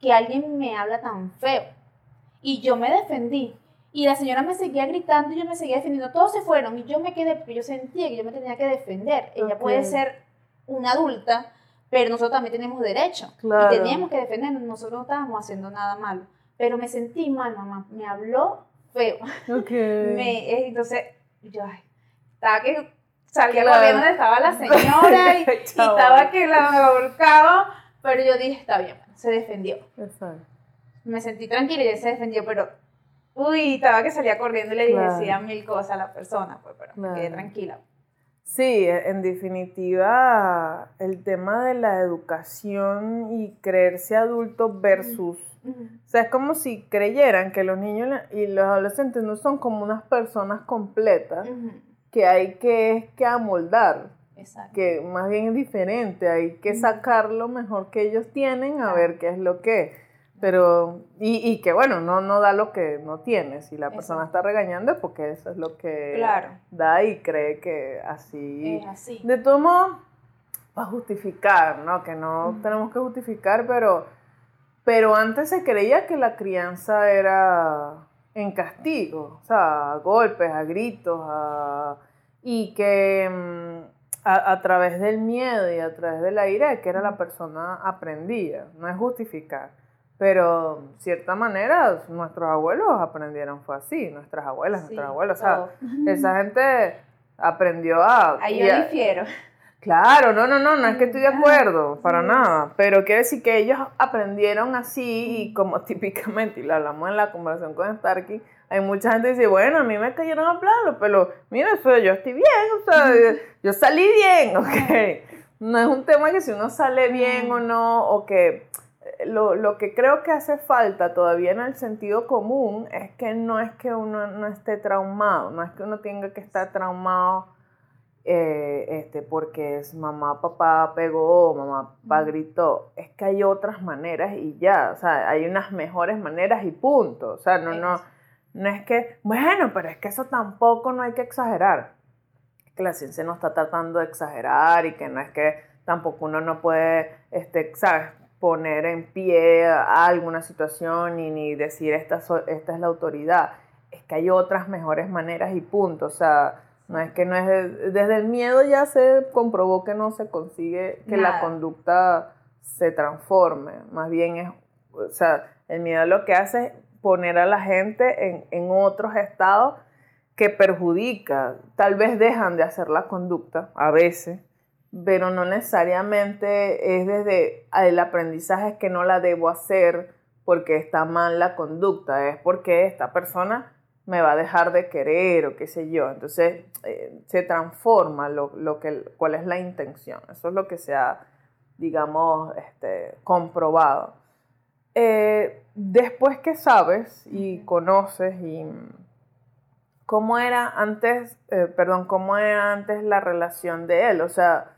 que alguien me habla tan feo. Y yo me defendí. Y la señora me seguía gritando y yo me seguía defendiendo. Todos se fueron y yo me quedé porque yo sentía que yo me tenía que defender. Ella puede ser una adulta, pero nosotros también tenemos derecho. Y teníamos que defendernos. Nosotros no estábamos haciendo nada malo. Pero me sentí mal, mamá. Me habló feo. me, eh, entonces, yo, ay, estaba que salía claro. corriendo donde estaba la señora y, estaba que la volcaba. Pero yo dije, está bien, se defendió. Exacto. Me sentí tranquila y él se defendió, pero uy, estaba que salía corriendo y le decía mil cosas a la persona, pues, pero me quedé tranquila. Sí, e, en definitiva, el tema de la educación y creerse adulto versus... O sea, es como si creyeran que los niños y los adolescentes no son como unas personas completas que hay que, que amoldar. Exacto. Que más bien es diferente, hay que sacar lo mejor que ellos tienen a ver qué es lo que pero, y, y, que bueno, no, no da lo que no tiene. Si la persona está regañando es porque eso es lo que da y cree que así. Es así. De todo modo, para justificar, ¿no? Que no tenemos que justificar, pero, pero antes se creía que la crianza era en castigo, o sea, a golpes, a gritos, a, y que mm, a, a, través del miedo y a través de la ira que era la persona aprendía, no es justificar. Pero, cierta manera, nuestros abuelos aprendieron, fue así, nuestras abuelas, nuestros abuelos, o sea, esa gente aprendió a... Ahí yo difiero. Claro, no, no, no, no es que estoy de acuerdo, para nada, pero quiere decir que ellos aprendieron así y como típicamente, y lo hablamos en la conversación con Starkey, hay mucha gente que dice, bueno, a mí me cayeron a plano, pero mira, eso, yo estoy bien, o sea, yo salí bien, ok. No es un tema que si uno sale bien o no, o que lo, lo, que creo que hace falta todavía en el sentido común es que no es que uno no esté traumado, no es que uno tenga que estar traumado eh, este, porque es mamá, papá pegó, mamá, papá gritó. Es que hay otras maneras y ya, o sea, hay unas mejores maneras y punto. O sea, no, no, no es que, bueno, pero es que eso tampoco no hay que exagerar. Que la ciencia no está tratando de exagerar y que no es que tampoco uno no puede, este, ¿sabes? poner en pie alguna situación y ni decir esta, esta es la autoridad. Es que hay otras mejores maneras y punto. O sea, no es que no es desde el miedo ya se comprobó que no se consigue que la conducta se transforme. Más bien es, o sea, el miedo lo que hace es poner a la gente en, en otros estados que perjudica. Tal vez dejan de hacer la conducta a veces pero no necesariamente es desde el aprendizaje que no la debo hacer porque está mal la conducta, es porque esta persona me va a dejar de querer o qué sé yo. Entonces eh, se transforma lo, lo, que, cuál es la intención. Eso es lo que se ha, digamos, este, comprobado. Eh, después que sabes y conoces y cómo era antes, eh, perdón, cómo era antes la relación de él, o sea,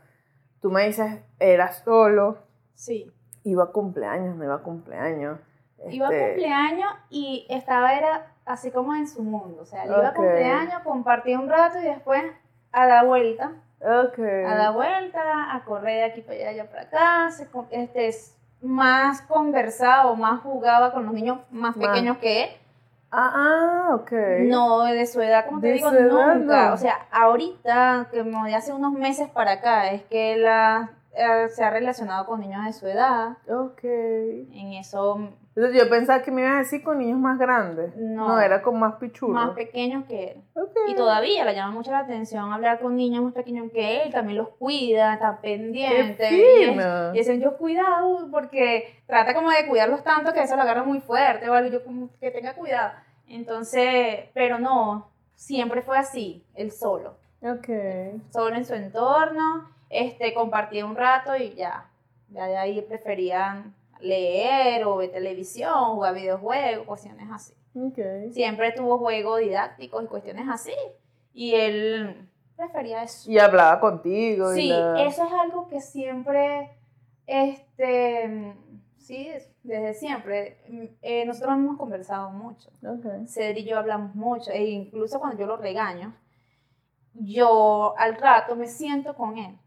Tú me dices, era solo. Sí. Iba a cumpleaños, no iba a cumpleaños. Iba a este cumpleaños y estaba era así como en su mundo. O sea, iba a cumpleaños, compartía un rato y después a dar vuelta. Okay. A dar vuelta, a correr de aquí para allá, allá para acá. este, es más conversado, más jugaba con los niños más, pequeños que él. Ah, ah, ok. No, de su edad, como te digo, nunca. O sea, ahorita, como de hace unos meses para acá, es que él eh, se ha relacionado con niños de su edad. Ok. En eso yo pensaba que me ibas a decir con niños más grandes. No, era con más pichulos. Más pequeños que él. Y todavía le llama mucho la atención hablar con niños más pequeños que él, también los cuida, está pendiente. y, es, yo cuidado porque trata como de cuidarlos tanto que eso lo agarra muy fuerte o algo, yo como que tenga cuidado. Entonces, pero no, siempre fue así, él solo. Ok. Solo en su entorno, este, compartía un rato y ya. Ya de ahí preferían leer o ver televisión, jugar videojuegos, cuestiones así. Siempre tuvo juegos didácticos y cuestiones así. Y él prefería eso. Y hablaba contigo. y Sí, la- eso es algo que siempre, este, sí, desde siempre, eh, nosotros hemos conversado mucho. Ok. Cedric y yo hablamos mucho, e incluso cuando yo lo regaño, yo al rato me siento con él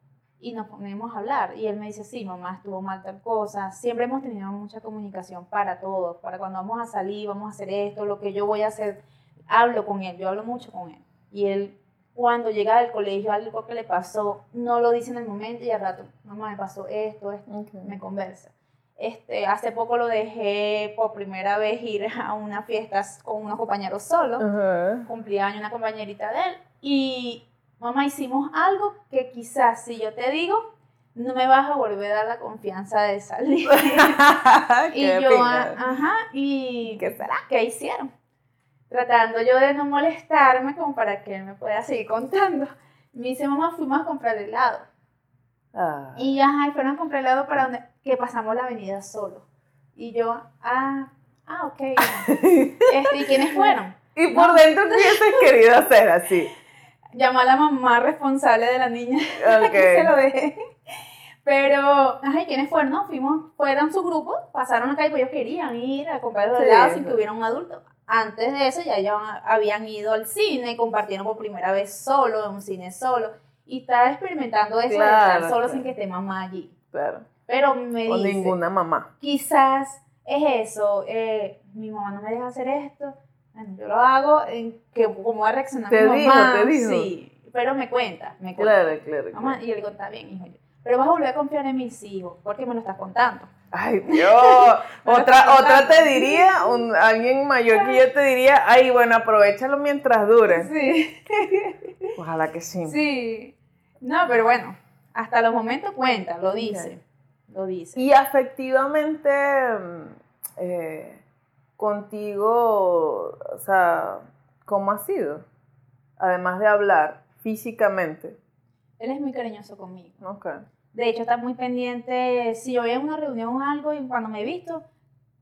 y nos ponemos a hablar. Y él me dice, sí, mamá, estuvo mal tal cosa. Siempre hemos tenido mucha comunicación para todos, para cuando vamos a salir, vamos a hacer esto, lo que yo voy a hacer, hablo con él, yo hablo mucho con él. Y él, cuando llega del colegio, algo que le pasó, no lo dice en el momento y al rato, mamá, me pasó esto, esto Ok. me conversa. Este, hace poco lo dejé por primera vez ir a una fiesta con unos compañeros Ajá. cumplía año una compañerita de él, y mamá hicimos algo que quizás si yo te digo, no me vas a volver a dar la confianza de salir. y yo, ah, ajá, y ¿Qué será? ¿qué hicieron? Tratando yo de no molestarme como para que él me pueda seguir contando. Me dice, mamá, fuimos a comprar helado. Ah. Y ajá, y fueron a comprar helado para donde, que pasamos la avenida solo. Y yo, ah, ah, ok. Este, ¿Y quiénes fueron? Y por dentro tú hubieses querido hacer así. Llamó a la mamá responsable de la niña que se lo dejé. Pero, ajá, ¿y quiénes fueron? No, fuimos, fueron su grupo, pasaron acá y pues ellos querían ir a comprar los Sí. helados sin que hubiera un adulto. Antes de eso ya ellos habían ido al cine, compartieron por primera vez solo, en un cine solo. Y estaba experimentando eso de Claro, estar solo claro. sin que esté mamá allí. Claro. Pero me O dice, ninguna mamá. quizás es eso, eh, mi mamá no me deja hacer esto, yo lo hago, en que cómo va a reaccionar Te mi dijo, mamá, te dijo. sí, pero me cuenta, me cuenta. Claro, claro. Mamá, claro. y yo le digo, está bien, hijo, pero vas a volver a confiar en mis hijos, porque me lo estás contando. Ay, Dios. Otra, otra te diría, un- alguien mayor que yo te diría, ay, bueno, aprovechalo mientras dure. Sí, Ojalá que sí. sí. No, pero bueno, hasta los momentos cuenta, lo dice, lo dice. Y afectivamente, mm, eh, contigo, o sea, ¿cómo ha sido? Además de hablar físicamente. Él es muy cariñoso conmigo. Ok. De hecho, está muy pendiente. Si yo voy a una reunión o algo y cuando me he visto,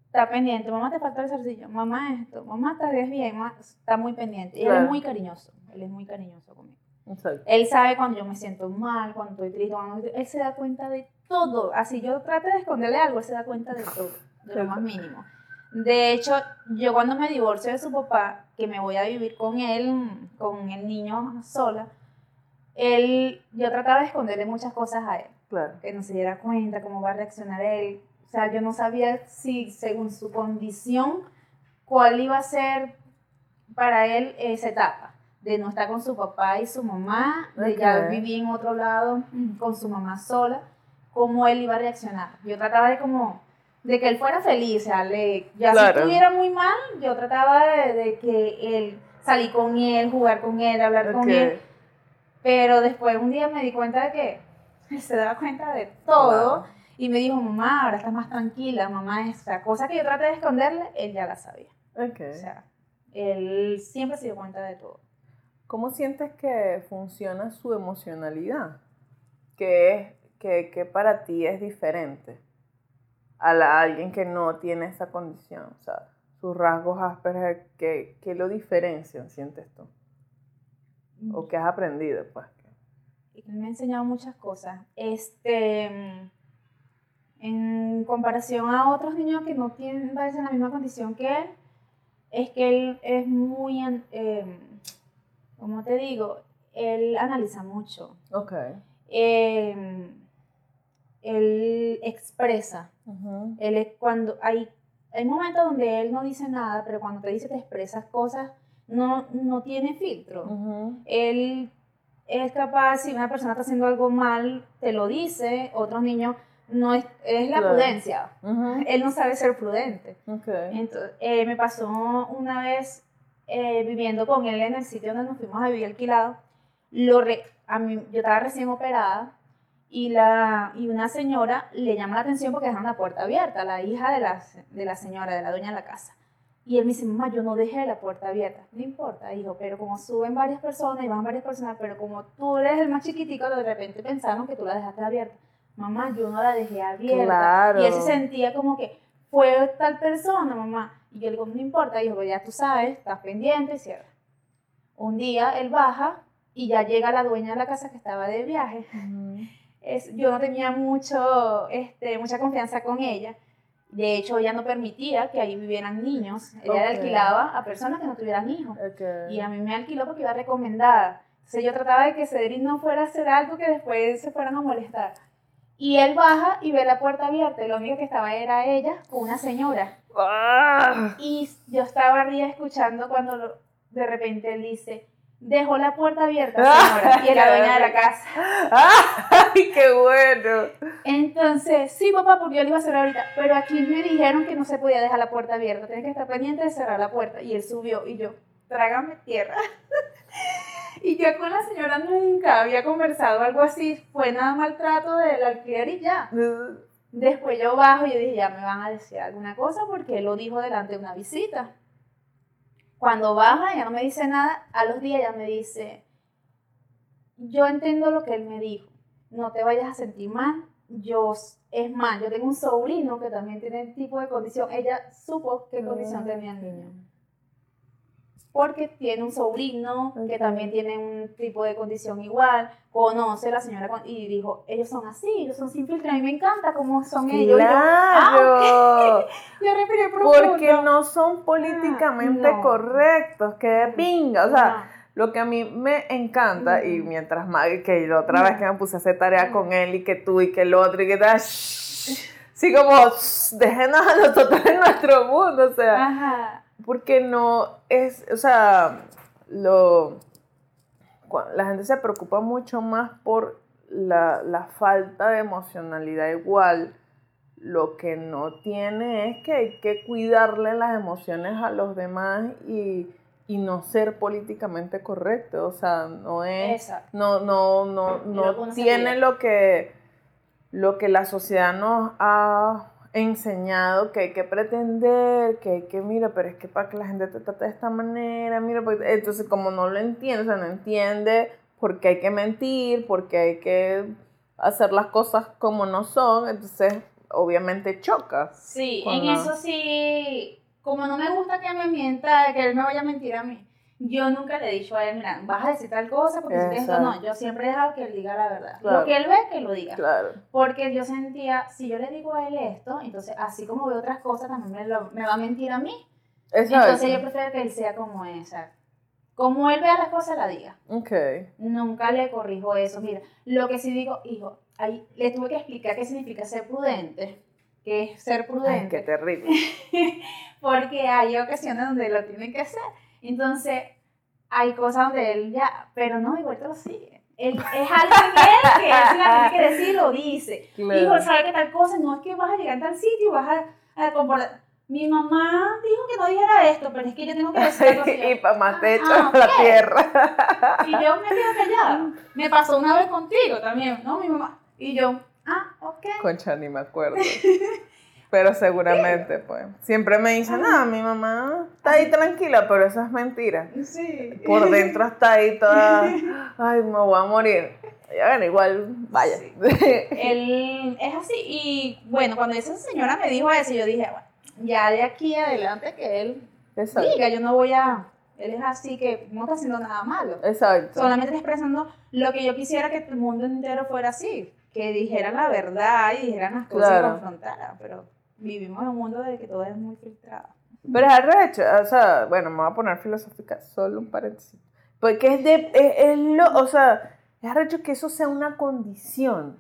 está pendiente. Mamá, te falta el zarcillo. Mamá, esto. Mamá, estás bien. Mamá, está muy pendiente. Y él Claro. es muy cariñoso. Él es muy cariñoso conmigo. Exacto. Él sabe cuando yo me siento mal, cuando estoy triste. Cuando él se da cuenta de todo. Así yo trate de esconderle algo, él se da cuenta de todo. De lo más mínimo. De hecho, yo cuando me divorcio de su papá, que me voy a vivir con él, con el niño sola, él, yo trataba de esconderle muchas cosas a él Claro. que no se diera cuenta cómo va a reaccionar él. O sea, yo no sabía si según su condición, cuál iba a ser para él esa etapa, de no estar con su papá y su mamá, de ya vivir en otro lado mm, con su mamá sola, cómo él iba a reaccionar. Yo trataba de como, de que él fuera feliz, o sea, le, ya Claro. si estuviera muy mal, yo trataba de, de que él, salir con él, jugar con él, hablar con Ok. él, pero después un día me di cuenta de que él se daba cuenta de todo Wow. y me dijo, mamá, ahora estás más tranquila, mamá, esta cosa que yo traté de esconderle, él ya la sabía. Ok. O sea, él siempre se dio cuenta de todo. ¿Cómo sientes que funciona su emocionalidad? ¿Qué es, que, que para ti es diferente a la, a alguien que no tiene esa condición? O sea, sus rasgos Asperger, ¿qué, qué lo diferencian, sientes tú? ¿O qué has aprendido, pues? Me ha enseñado muchas cosas. Este, en comparación a otros niños que no tienen, parecen la misma condición que él, es que él es muy, eh, ¿cómo te digo? Él analiza mucho. Ok. Eh, él expresa. Ujú. Él es cuando hay, hay momentos donde él no dice nada, pero cuando te dice te expresas cosas, no, no tiene filtro. Ujú. Él es capaz, si una persona está haciendo algo mal, te lo dice, otros niños, no es, es la Claro. prudencia. Ujú. Él no sabe ser prudente. Ok. Entonces, eh, me pasó una vez eh, viviendo con él en el sitio donde nos fuimos a vivir alquilado. Lo re- a mí, yo estaba recién operada y, la, y una señora le llama la atención porque dejaron la puerta abierta, la hija de la, de la señora, de la dueña de la casa. Y él me dice, mamá, yo no dejé la puerta abierta. No importa, hijo, pero como suben varias personas y van varias personas, pero como tú eres el más chiquitico, de repente pensaron que tú la dejaste abierta. Mamá, yo no la dejé abierta. Claro. Y él se sentía como que fue tal persona, mamá. Y yo le digo, no importa, hijo, pues ya tú sabes, estás pendiente, cierra. Un día él baja y ya llega la dueña de la casa que estaba de viaje. Es, yo no tenía mucho, este, mucha confianza con ella. De hecho, ella no permitía que ahí vivieran niños. Ella le alquilaba a personas que no tuvieran hijos. Y a mí me alquiló porque iba recomendada. Entonces yo trataba de que Cedric no fuera a hacer algo que después se fueran a molestar. Y él baja y ve la puerta abierta. Y lo único que estaba era ella con una señora. Ah. Y yo estaba arriba escuchando cuando de repente él dice, dejó la puerta abierta, señora. Y es la dueña de la casa. ¡Ay, qué bueno! Entonces, sí, papá, porque yo le iba a cerrar ahorita. Pero aquí me dijeron que no se podía dejar la puerta abierta. Tienes que estar pendiente de cerrar la puerta. Y él subió y yo, trágame tierra. y yo con la señora nunca había conversado algo así. Fue nada maltrato del alquiler y ya. Después yo bajo y yo dije, ya me van a decir alguna cosa porque él lo dijo delante de una visita. Cuando baja, ya no me dice nada. A los días ya me dice, yo entiendo lo que él me dijo. No te vayas a sentir mal. Yo, es más, yo tengo un sobrino que también tiene el tipo de condición. Ella supo qué condición tenía el niño. Porque tiene un sobrino que también tiene un tipo de condición igual. Conoce a la señora con- y dijo, ellos son así, ellos son sin filtro. A mí me encanta cómo son ellos. Yo, ¡Claro! yo respiré profundo. Porque no son políticamente no. correctos, que de pinga. O sea, No. lo que a mí me encanta, y mientras más, que la otra vez que me puse a hacer tarea con él, y que tú, y que el otro, y que tal, sí como, shh, déjenos a nosotros en nuestro mundo, o sea. Ajá. Porque no es, o sea, lo, la gente se preocupa mucho más por la, la falta de emocionalidad igual. Lo que no tiene es que hay que cuidarle las emociones a los demás y, y no ser políticamente correcto. O sea, no es Exacto. no, no, no, no tiene lo que, lo que la sociedad nos ha enseñado que hay que pretender, que hay que, mira, pero es que para que la gente te trate de esta manera, mira, pues, entonces como no lo entiende, o sea, no entiende por qué hay que mentir, porque hay que hacer las cosas como no son, entonces obviamente choca. Sí, en eso sí, como no me gusta que me mienta, que él me vaya a mentir a mí, yo nunca le he dicho a él, mira, vas a decir tal cosa porque si esto no, yo siempre he dejado que él diga la verdad. Claro. Lo que él ve, que lo diga. Claro. Porque yo sentía, si yo le digo a él esto, entonces así como ve otras cosas, también me, lo- me va a mentir a mí. Exacto. Entonces yo prefiero que él sea como esa. Como él vea las cosas, la diga. Ok. Nunca le corrijo eso. Mira, lo que sí digo, hijo, ahí le tuve que explicar qué significa ser prudente. ¿Qué es ser Ay, prudente? qué terrible. porque hay ocasiones donde lo tienen que hacer. Entonces, hay cosas donde él ya, pero no, igual te lo sigue. Él, es algo en él que él la tiene que decir lo dice. Claro. Hijo, ¿sabe qué tal cosa? No es que vas a llegar a tal sitio y vas a, a comportar. Mi mamá dijo que no dijera esto, pero es que yo tengo que decir algo así. y para más te echas Ah, la ok. tierra. Y yo me quedo callada. Me pasó una vez contigo también, ¿no? Mi mamá. Y yo, ah, ok. Concha, ni me acuerdo. Pero seguramente, pues. Siempre me dicen, no, mi mamá está ahí tranquila, pero eso es mentira. Sí. Por dentro está ahí toda, ay, me voy a morir. Bueno, igual, vaya. Él es así. Y bueno, cuando esa señora me dijo eso, yo dije, bueno, ya de aquí adelante que él Exacto. diga, yo no voy a. Él es así que no está haciendo nada malo. Exacto. Solamente está expresando lo que yo quisiera que el mundo entero fuera así. Que dijeran la verdad y dijeran las cosas Claro. y confrontaran. Pero vivimos en un mundo de que todo es muy filtrado. Pero es arrecho, o sea, bueno, me voy a poner filosófica, solo un paréntesis. Porque es de, es, es lo, o sea, es arrecho que eso sea una condición.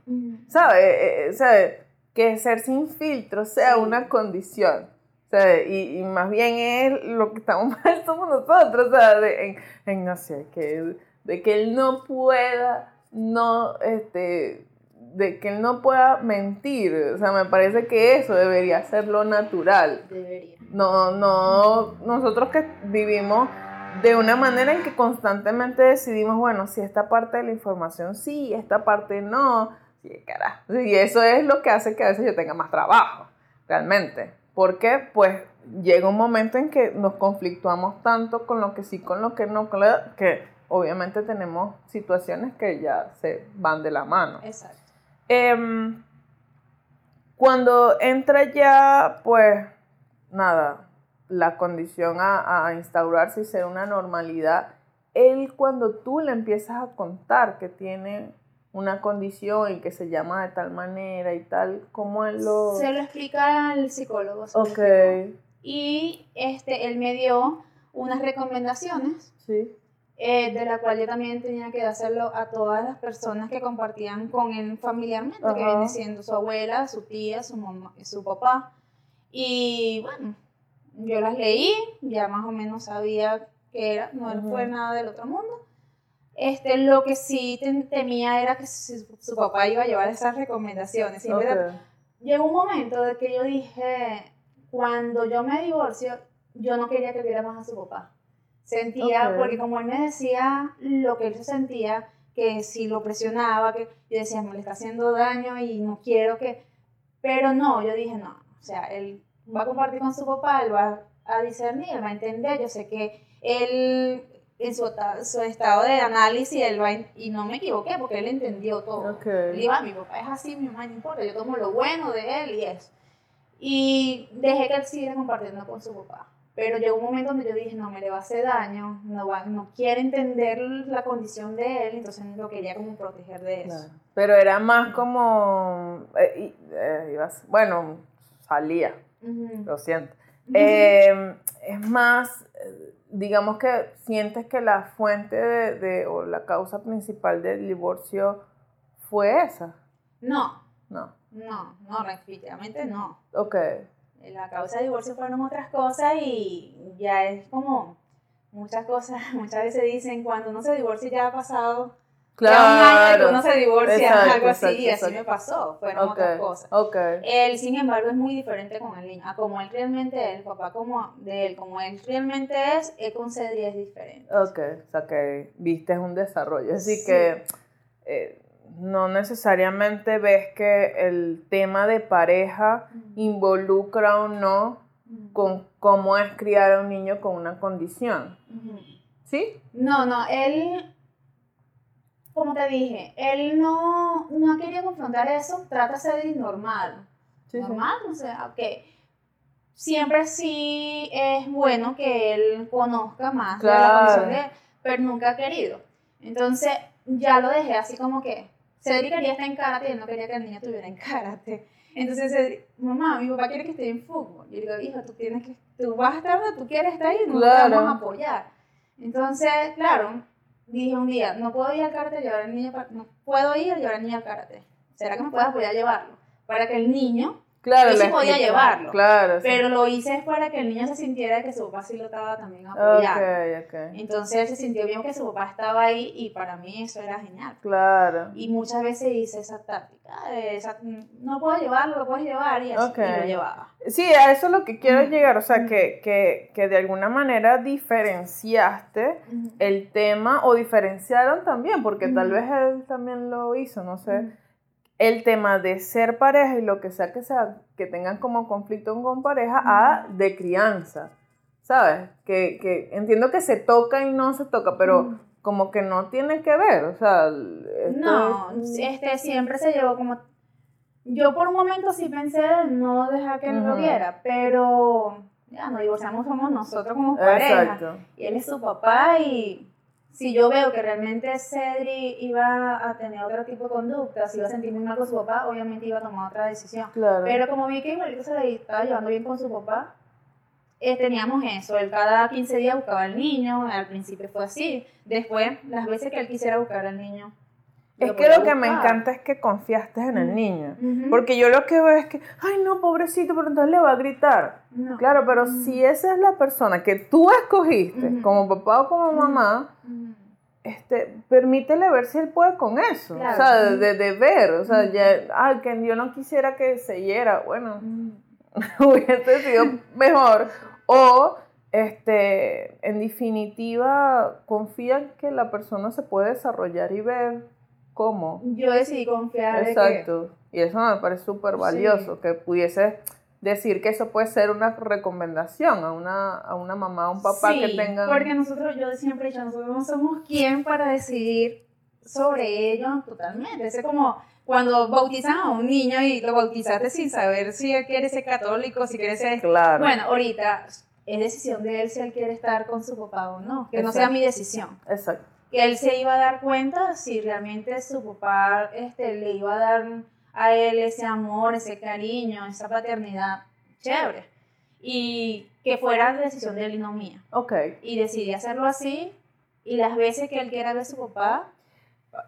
¿sabes? Eh, eh, ¿sabe? Que ser sin filtro sea una condición. ¿sabe? Y, y más bien es lo que estamos mal somos nosotros, ¿sabes? De, en, en, no sé, que, de que él no pueda, no, este, de que él no pueda mentir. O sea, me parece que eso debería ser lo natural. Debería. No, no, nosotros que vivimos de una manera en que constantemente decidimos, bueno, si esta parte de la información sí, esta parte no, sí, carajo. Y eso es lo que hace que a veces yo tenga más trabajo, realmente. Porque, pues, llega un momento en que nos conflictuamos tanto con lo que sí, con lo que no, que obviamente tenemos situaciones que ya se van de la mano. Exacto. Em, cuando entra ya, pues, nada, la condición a, a, instaurarse y ser una normalidad, él cuando tú le empiezas a contar que tiene una condición y que se llama de tal manera y tal, ¿cómo él lo...? Se lo explica al psicólogo. Ok. Y este, él me dio unas recomendaciones. Sí. Eh, de la cual yo también tenía que hacerlo a todas las personas que compartían con él familiarmente, que viene siendo su abuela, su tía, su mamá, su papá. Y bueno, yo las leí, ya más o menos sabía que era, no fue nada del otro mundo. Este, lo que sí temía era que su, papá iba a llevar esas recomendaciones. llegó un momento de que yo dije, cuando yo me divorcio, yo no quería que viera más a su papá. Sentía, porque como él me decía lo que él se sentía, que si lo presionaba, que yo decía, me le está haciendo daño y no quiero que... Pero no, yo dije, no, o sea, él va a compartir con su papá, él va a discernir, él va a entender, yo sé que él en su, su, estado de análisis él va y no me equivoqué porque él entendió todo. Okay. Le mi papá es así, mi mamá no importa, yo tomo lo bueno de él y eso. Y dejé que él siguiera compartiendo con su papá. Pero llegó un momento donde yo dije, no, me le va a hacer daño, no, va, no quiere entender la condición de él, entonces lo quería como proteger de eso. Pero era más como, eh, eh, bueno, salía, lo siento. Em, es más, digamos que sientes que la fuente de, o la causa principal del divorcio fue esa. No. No. No, no, definitivamente no. Ok la causa de divorcio fueron otras cosas y ya es como muchas cosas, muchas veces dicen cuando uno se divorcia ya ha pasado Claro. Ya un año que uno se divorcia, algo así, y así me pasó, fueron otras cosas. Okay. Él, sin embargo, es muy diferente con el niño, a como él realmente es, el papá como de él, como él realmente es, él con Cedric es diferente. Ok, o sea que viste un desarrollo, así que eh, no necesariamente ves que el tema de pareja involucra o no con cómo es criar a un niño con una condición. ¿Sí? No, no, él, como te dije, él no, no quería confrontar eso, trata de ser normal. normal, o sea, que siempre sí es bueno que él conozca más de la condición de él, pero nunca ha querido. Entonces, ya lo dejé así como que Cedric quería estar en karate y no quería que el niño estuviera en karate. Entonces Cedric, mamá, mi papá quiere que esté en fútbol. Y yo digo, hijo, tú tienes que, tú vas a estar donde tú quieres estar y no te vamos a apoyar. Entonces, claro, dije un día, no puedo ir al karate a llevar al niño, no puedo ir a llevar al niño al karate. ¿Será que me puedes apoyar a llevarlo? Para que el niño Claro, yo sí podía llevarlo. Claro, Pero lo hice es para que el niño se sintiera que su papá sí lo estaba también apoyando. Okay, okay. Entonces él se sintió bien que su papá estaba ahí y para mí eso era genial. Claro. Y muchas veces hice esa táctica. Esa, no puedo llevarlo, lo puedes llevar y así y lo llevaba. Sí, a eso es lo que quiero llegar. O sea, que, que, que, de alguna manera diferenciaste el tema o diferenciaron también, porque tal vez él también lo hizo, no sé el tema de ser pareja y lo que sea que sea, que tengan como conflicto con pareja, a de crianza, ¿sabes? Que, que, entiendo que se toca y no se toca, pero como que no tiene que ver, o sea... No, este siempre se llevó como... Yo por un momento sí pensé no dejar que él lo viera, pero ya nos divorciamos, somos nosotros como pareja. Exacto. Y él es su papá y si yo veo que realmente Cedric iba a tener otro tipo de conducta, si iba a sentir muy mal con su papá, obviamente iba a tomar otra decisión. Pero como vi que igualito se le estaba llevando bien con su papá, eh, teníamos eso. Él cada 15 días buscaba al niño, al principio fue así. Después, las veces que él quisiera buscar al niño, es que lo que me encanta es que confiaste en el niño. Porque yo lo que veo es que, ay, no, pobrecito, pero entonces le va a gritar. Claro, pero si esa es la persona que tú escogiste, como papá o como mamá, este, permítele ver si él puede con eso. O sea, de, de, ver. O sea, ya, ay, que yo no quisiera que se hiera. Bueno, hubiese sido mejor. O este, en definitiva, confía que la persona se puede desarrollar y ver cómo. Yo decidí confiar. Exacto. Y eso me parece súper valioso, que pudiese decir que eso puede ser una recomendación a una, a una mamá o un papá que tengan... porque nosotros, yo siempre he dicho, nosotros no somos quien para decidir sobre ello totalmente. Es como cuando bautizan a un niño y lo bautizaste sin saber si él quiere ser católico, si quiere ser... Claro. Bueno, ahorita es decisión de él si él quiere estar con su papá o no, que no sea mi decisión. Exacto. Que él se iba a dar cuenta si realmente su papá este, le iba a dar a él ese amor, ese cariño, esa paternidad chévere. Y que fuera decisión de él y no mía. Ok. Y decidí hacerlo así. Y las veces que él quiera ver a su papá.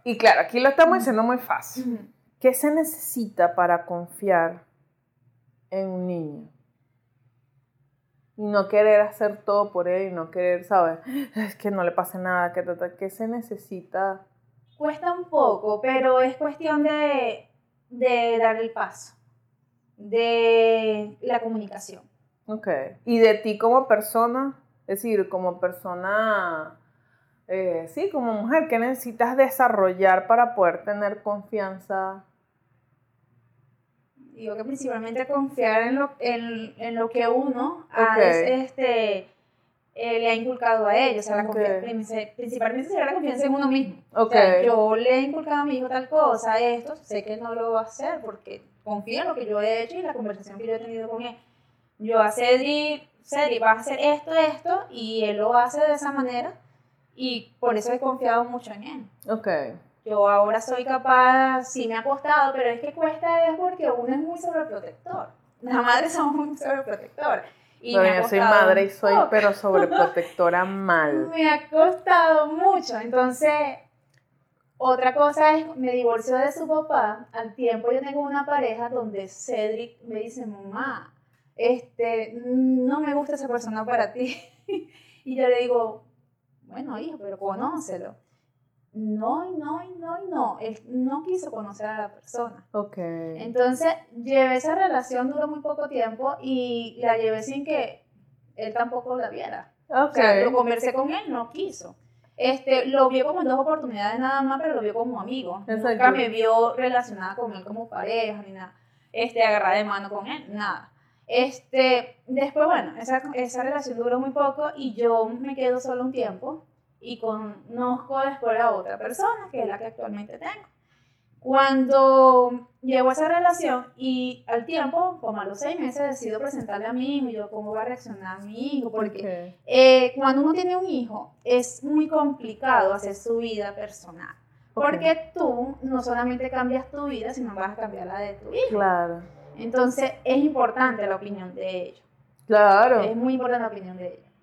Y claro, aquí lo estamos diciendo muy fácil. ¿Qué se necesita para confiar en un niño? Y no querer hacer todo por él y no querer, ¿sabes? Es que no le pase nada, que ¿qué se necesita? Cuesta un poco, pero es cuestión de de dar el paso, de la comunicación. Ok. ¿Y de ti como persona? Es decir, como persona, eh, sí, como mujer, ¿qué necesitas desarrollar para poder tener confianza? Digo que principalmente confiar en lo, en, lo que uno este, eh, le ha inculcado a ellos, o sea, la principalmente será la confianza en uno mismo. O sea, yo le he inculcado a mi hijo tal cosa, esto, sé que no lo va a hacer porque confía en lo que yo he hecho y la conversación que yo he tenido con él. Yo a Cedric, Cedric, vas a hacer esto, esto, y él lo hace de esa manera y por eso he confiado mucho en él. Ok. Yo ahora soy capaz, sí me ha costado, pero es que cuesta es porque uno es muy sobreprotector. Las madres son muy sobreprotectoras. Y yo soy madre y soy pero sobreprotectora mal. Me ha costado mucho. Entonces, otra cosa es, me divorció de su papá. Al tiempo yo tengo una pareja donde Cedric me dice, mamá, este, no me gusta esa persona para ti. y yo le digo, bueno, hijo, pero conócelo no, y no, y no, y no. Él no quiso conocer a la persona. Ok. Entonces, llevé esa relación, duró muy poco tiempo y la llevé sin que él tampoco la viera. Okay. O sea, lo conversé con él, no quiso. Este, lo vio como en dos oportunidades nada más, pero lo vio como amigo. Nunca me vio relacionada con él como pareja, ni nada. Este, agarrada de mano con él, nada. Este, después, bueno, esa, esa relación duró muy poco y yo me quedo solo un tiempo y conozco después a otra persona, que es la que actualmente tengo. Cuando llegó esa relación y al tiempo, como a los seis meses, decido presentarle a mi hijo y yo cómo va a reaccionar mi hijo, porque eh, cuando uno tiene un hijo es muy complicado hacer su vida personal. Porque tú no solamente cambias tu vida, sino vas a cambiar la de tu hijo. Claro. Entonces es importante la opinión de ellos. Claro. Es muy importante la opinión de ellos.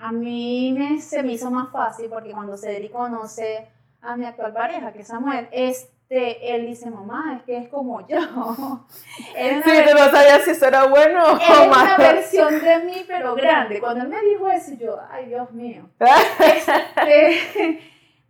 A mí me, se me hizo más fácil porque cuando Cedric conoce a mi actual pareja, que es Samuel, este, él dice, mamá, es que es como yo. sí, tú no sabías si eso era bueno o Es una versión de mí, pero grande. Cuando él me dijo eso, yo, ay, Dios mío. este,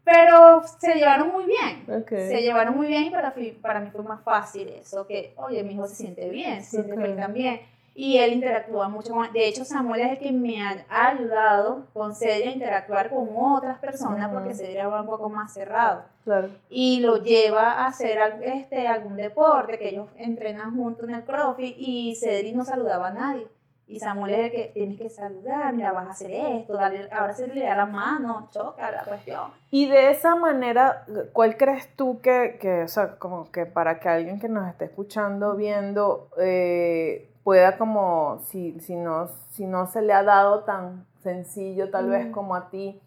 pero se llevaron muy bien. Se llevaron muy bien y para, para mí fue más fácil eso, que, oye, mi hijo se siente bien, se siente bien también y él interactúa mucho con De hecho, Samuel es el que me ha ayudado con Cedric a interactuar con otras personas porque Cedric va un poco más cerrado. Claro. Y lo lleva a hacer este, algún deporte que ellos entrenan juntos en el CrossFit y Cedric no saludaba a nadie. Y Samuel es el que tienes que saludar, mira, vas a hacer esto, ahora se le da la mano, choca la cuestión. Y de esa manera, ¿cuál crees tú que, que o sea, como que para que alguien que nos esté escuchando, viendo, eh, pueda como, si, si, no, si no se le ha dado tan sencillo tal vez como a ti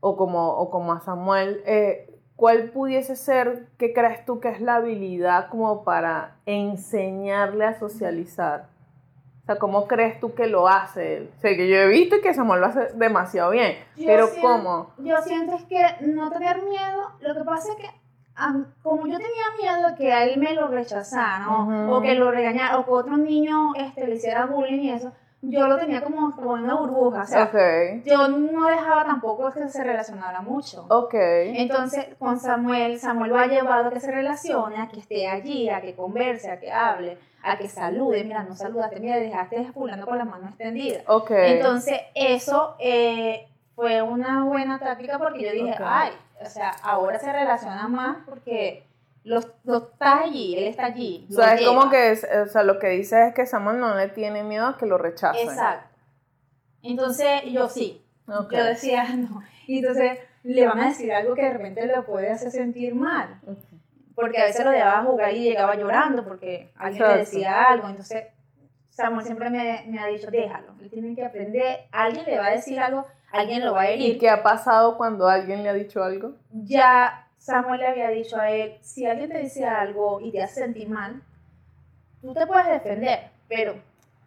o como, o como a Samuel, eh, ¿cuál pudiese ser, qué crees tú que es la habilidad como para enseñarle a socializar? O sea, ¿cómo crees tú que lo hace O sea, que yo he visto que Samuel lo hace demasiado bien, pero ¿cómo? Yo siento es que no tener miedo, lo que pasa es que como yo tenía miedo de que a él me lo rechazaran o que lo regañara o que otro niño este, le hiciera bullying y eso, yo lo tenía como, como una burbuja. O sea, yo no dejaba tampoco que se relacionara mucho. Okay. Entonces, con Samuel, Samuel lo ha llevado a que se relacione, a que esté allí, a que converse, a que hable, a que salude. Mira, no saludaste, mira, dejaste fulano con la mano extendida. Okay. Entonces, eso eh, fue una buena táctica porque yo dije, ay, o sea, ahora se relaciona más porque lo, lo estás allí, él está allí. O sea, es como lleva. que, es- o sea, lo que dice es que Samuel no le tiene miedo a que lo rechacen. Exacto. Entonces yo sí, Ok. yo decía no. Y entonces le van a decir algo que de repente lo puede hacer sentir mal. Porque a veces lo dejaba jugar y llegaba llorando porque alguien le Exacto. decía algo. Entonces Samuel siempre me, me ha dicho, déjalo, él tiene que aprender, alguien le va a decir algo, alguien lo va a ¿Y herir. qué ha pasado cuando alguien le ha dicho algo? Ya Samuel le había dicho a él, si alguien te dice algo y te hace sentir mal, tú te puedes defender, pero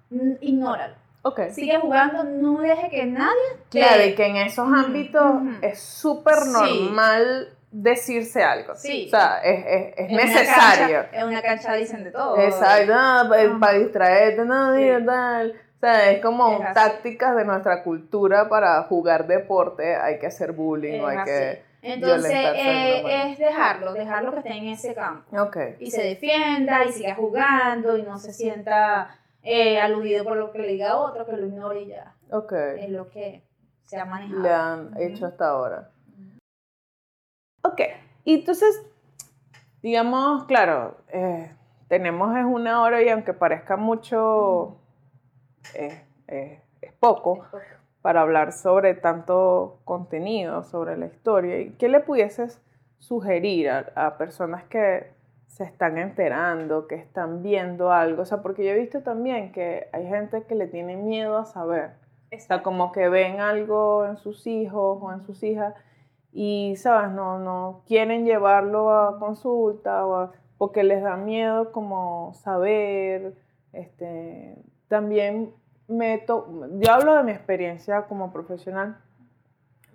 mm, ignóralo. Ok. Sigue jugando, no deje que nadie te... Claro, y que en esos ámbitos ujú. es súper Sí. normal decirse algo. Sí. O sea, es, es- es En una necesario. cancha- En una cancha dicen de todo. Exacto, no, para, para distraerte, no, Sí. tal. O sea, es como Es así. tácticas de nuestra cultura para jugar deporte. Hay que hacer bullying, o Es hay que. Entonces eh, es dejarlo, dejarlo que esté en ese campo. Ok. Y se defienda y siga jugando y no se sienta eh, aludido por lo que le diga otro, que lo ignore y ya. Ok. Es lo que se ha manejado. Le han Ujú. hecho hasta ahora. Ok. Y entonces, digamos, claro, eh, tenemos es una hora y aunque parezca mucho, eh, es poco para hablar sobre tanto contenido, sobre la historia. ¿Y qué le pudieses sugerir a, a personas que se están enterando, que están viendo algo? O sea, porque yo he visto también que hay gente que le tiene miedo a saber. O sea, como que ven algo en sus hijos o en sus hijas y, ¿sabes? No, no quieren llevarlo a consulta o a- porque les da miedo como saber. Este, también me to- yo hablo de mi experiencia como profesional.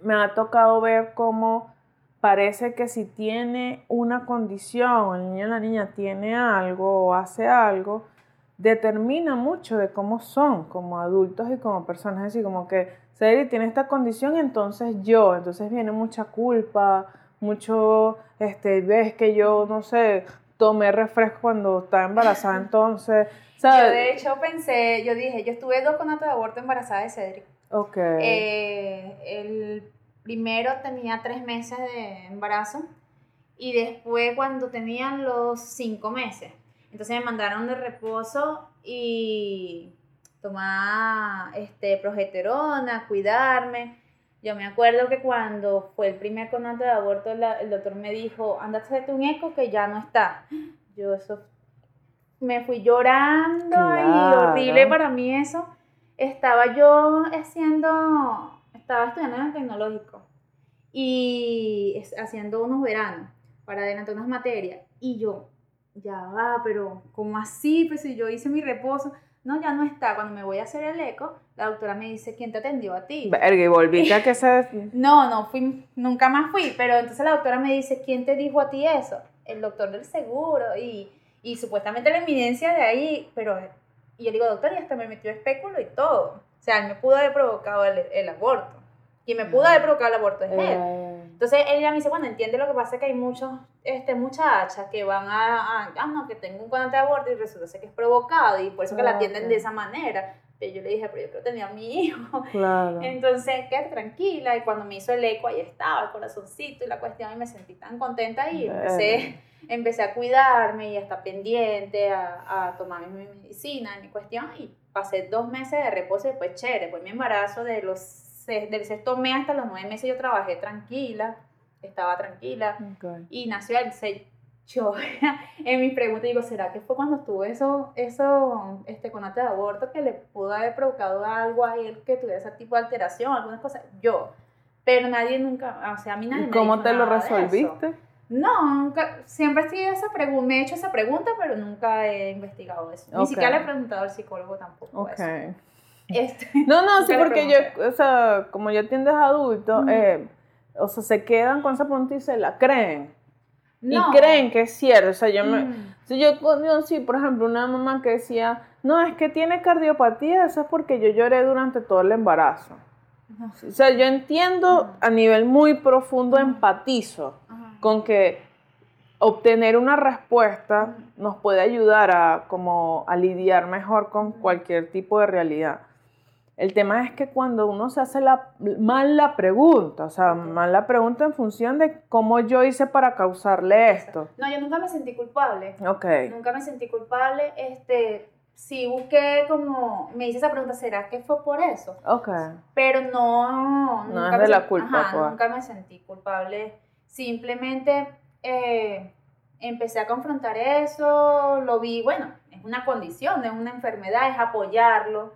Me ha tocado ver cómo parece que si tiene una condición, el niño o la niña tiene algo o hace algo, determina mucho de cómo son como adultos y como personas. Es decir, como que Cedric tiene esta condición, entonces yo, entonces viene mucha culpa, mucho, este, ves que yo, no sé, tomé refresco cuando estaba embarazada, entonces, Yo ¿sabes? de hecho pensé, yo dije, yo estuve dos conatos de aborto embarazada de Cedric. Ok. Eh, el primero tenía tres meses de embarazo y después cuando tenían los cinco meses. Entonces me mandaron de reposo y tomar este, progesterona, cuidarme. Yo me acuerdo que cuando fue el primer conato de aborto, la- el doctor me dijo, anda a hacerte un eco que ya no está. Yo eso, me fui llorando y horrible para mí eso. Estaba yo haciendo, estaba estudiando en el tecnológico y haciendo unos veranos para adelantar unas materias. Y yo, ya va, pero ¿cómo así? Pues si yo hice mi reposo. No, ya no está. Cuando me voy a hacer el eco, la doctora me dice, ¿quién te atendió a ti? Verga, y volviste a que se... No, no fui, nunca más fui, pero entonces la doctora me dice, ¿quién te dijo a ti eso? El doctor del seguro y, y supuestamente la eminencia de ahí, pero y yo digo, doctor, y hasta me metió espéculo y todo. O sea, él me pudo haber provocado el, el aborto. Quien me pudo haber provocado el aborto es él. Eh, Entonces ella me dice, bueno, entiende lo que pasa que hay muchos este, muchachas que van a, a- ah, no, que tengo un conante de aborto y resulta ser que es provocado y por eso que la atienden de esa manera. Pero yo le dije, pero yo creo que tenía a mi hijo. claro. Entonces, quédate tranquila. Y cuando me hizo el eco, ahí estaba el corazoncito y la cuestión. Y me sentí tan contenta y empecé, empecé a cuidarme y a estar pendiente, a, a tomar mi medicina, mi cuestión. Y pasé dos meses de reposo y después chévere. Después mi embarazo de los, del sexto mes hasta los nueve meses yo trabajé tranquila, estaba tranquila. Y nació el se yo en mis preguntas digo, ¿será que fue cuando estuvo eso, eso este, de aborto que le pudo haber provocado algo a él que tuviera ese tipo de alteración, algunas cosas? Yo. Pero nadie nunca, o sea, a mí nadie ¿Y me cómo te lo resolviste? No, nunca, siempre he esa me he hecho esa pregunta, pero nunca he investigado eso. Ni siquiera le he preguntado al psicólogo tampoco Ok. eso. Este, No, no, sí, porque yo, o sea, como yo atiendo a adultos, Ujú. eh, o sea, se quedan con esa pregunta y se la creen. no. Y creen que es cierto. O sea, yo me. Mm. si yo, yo sí, por ejemplo, una mamá que decía, no, es que tiene cardiopatía, eso es porque yo lloré durante todo el embarazo. No. O sea, yo entiendo a nivel muy profundo, empatizo con que obtener una respuesta nos puede ayudar a como a lidiar mejor con cualquier tipo de realidad. El tema es que cuando uno se hace la, mal la pregunta, o sea, mal la pregunta en función de cómo yo hice para causarle esto. No, yo nunca me sentí culpable. Ok. Nunca me sentí culpable. Este, sí busqué como, me hice esa pregunta, ¿será que fue por eso? Ok. Pero no, No nunca es me de la culpa, ajá, pues. nunca me sentí culpable. Simplemente eh, empecé a confrontar eso, lo vi, bueno, una condición, es una enfermedad, es apoyarlo.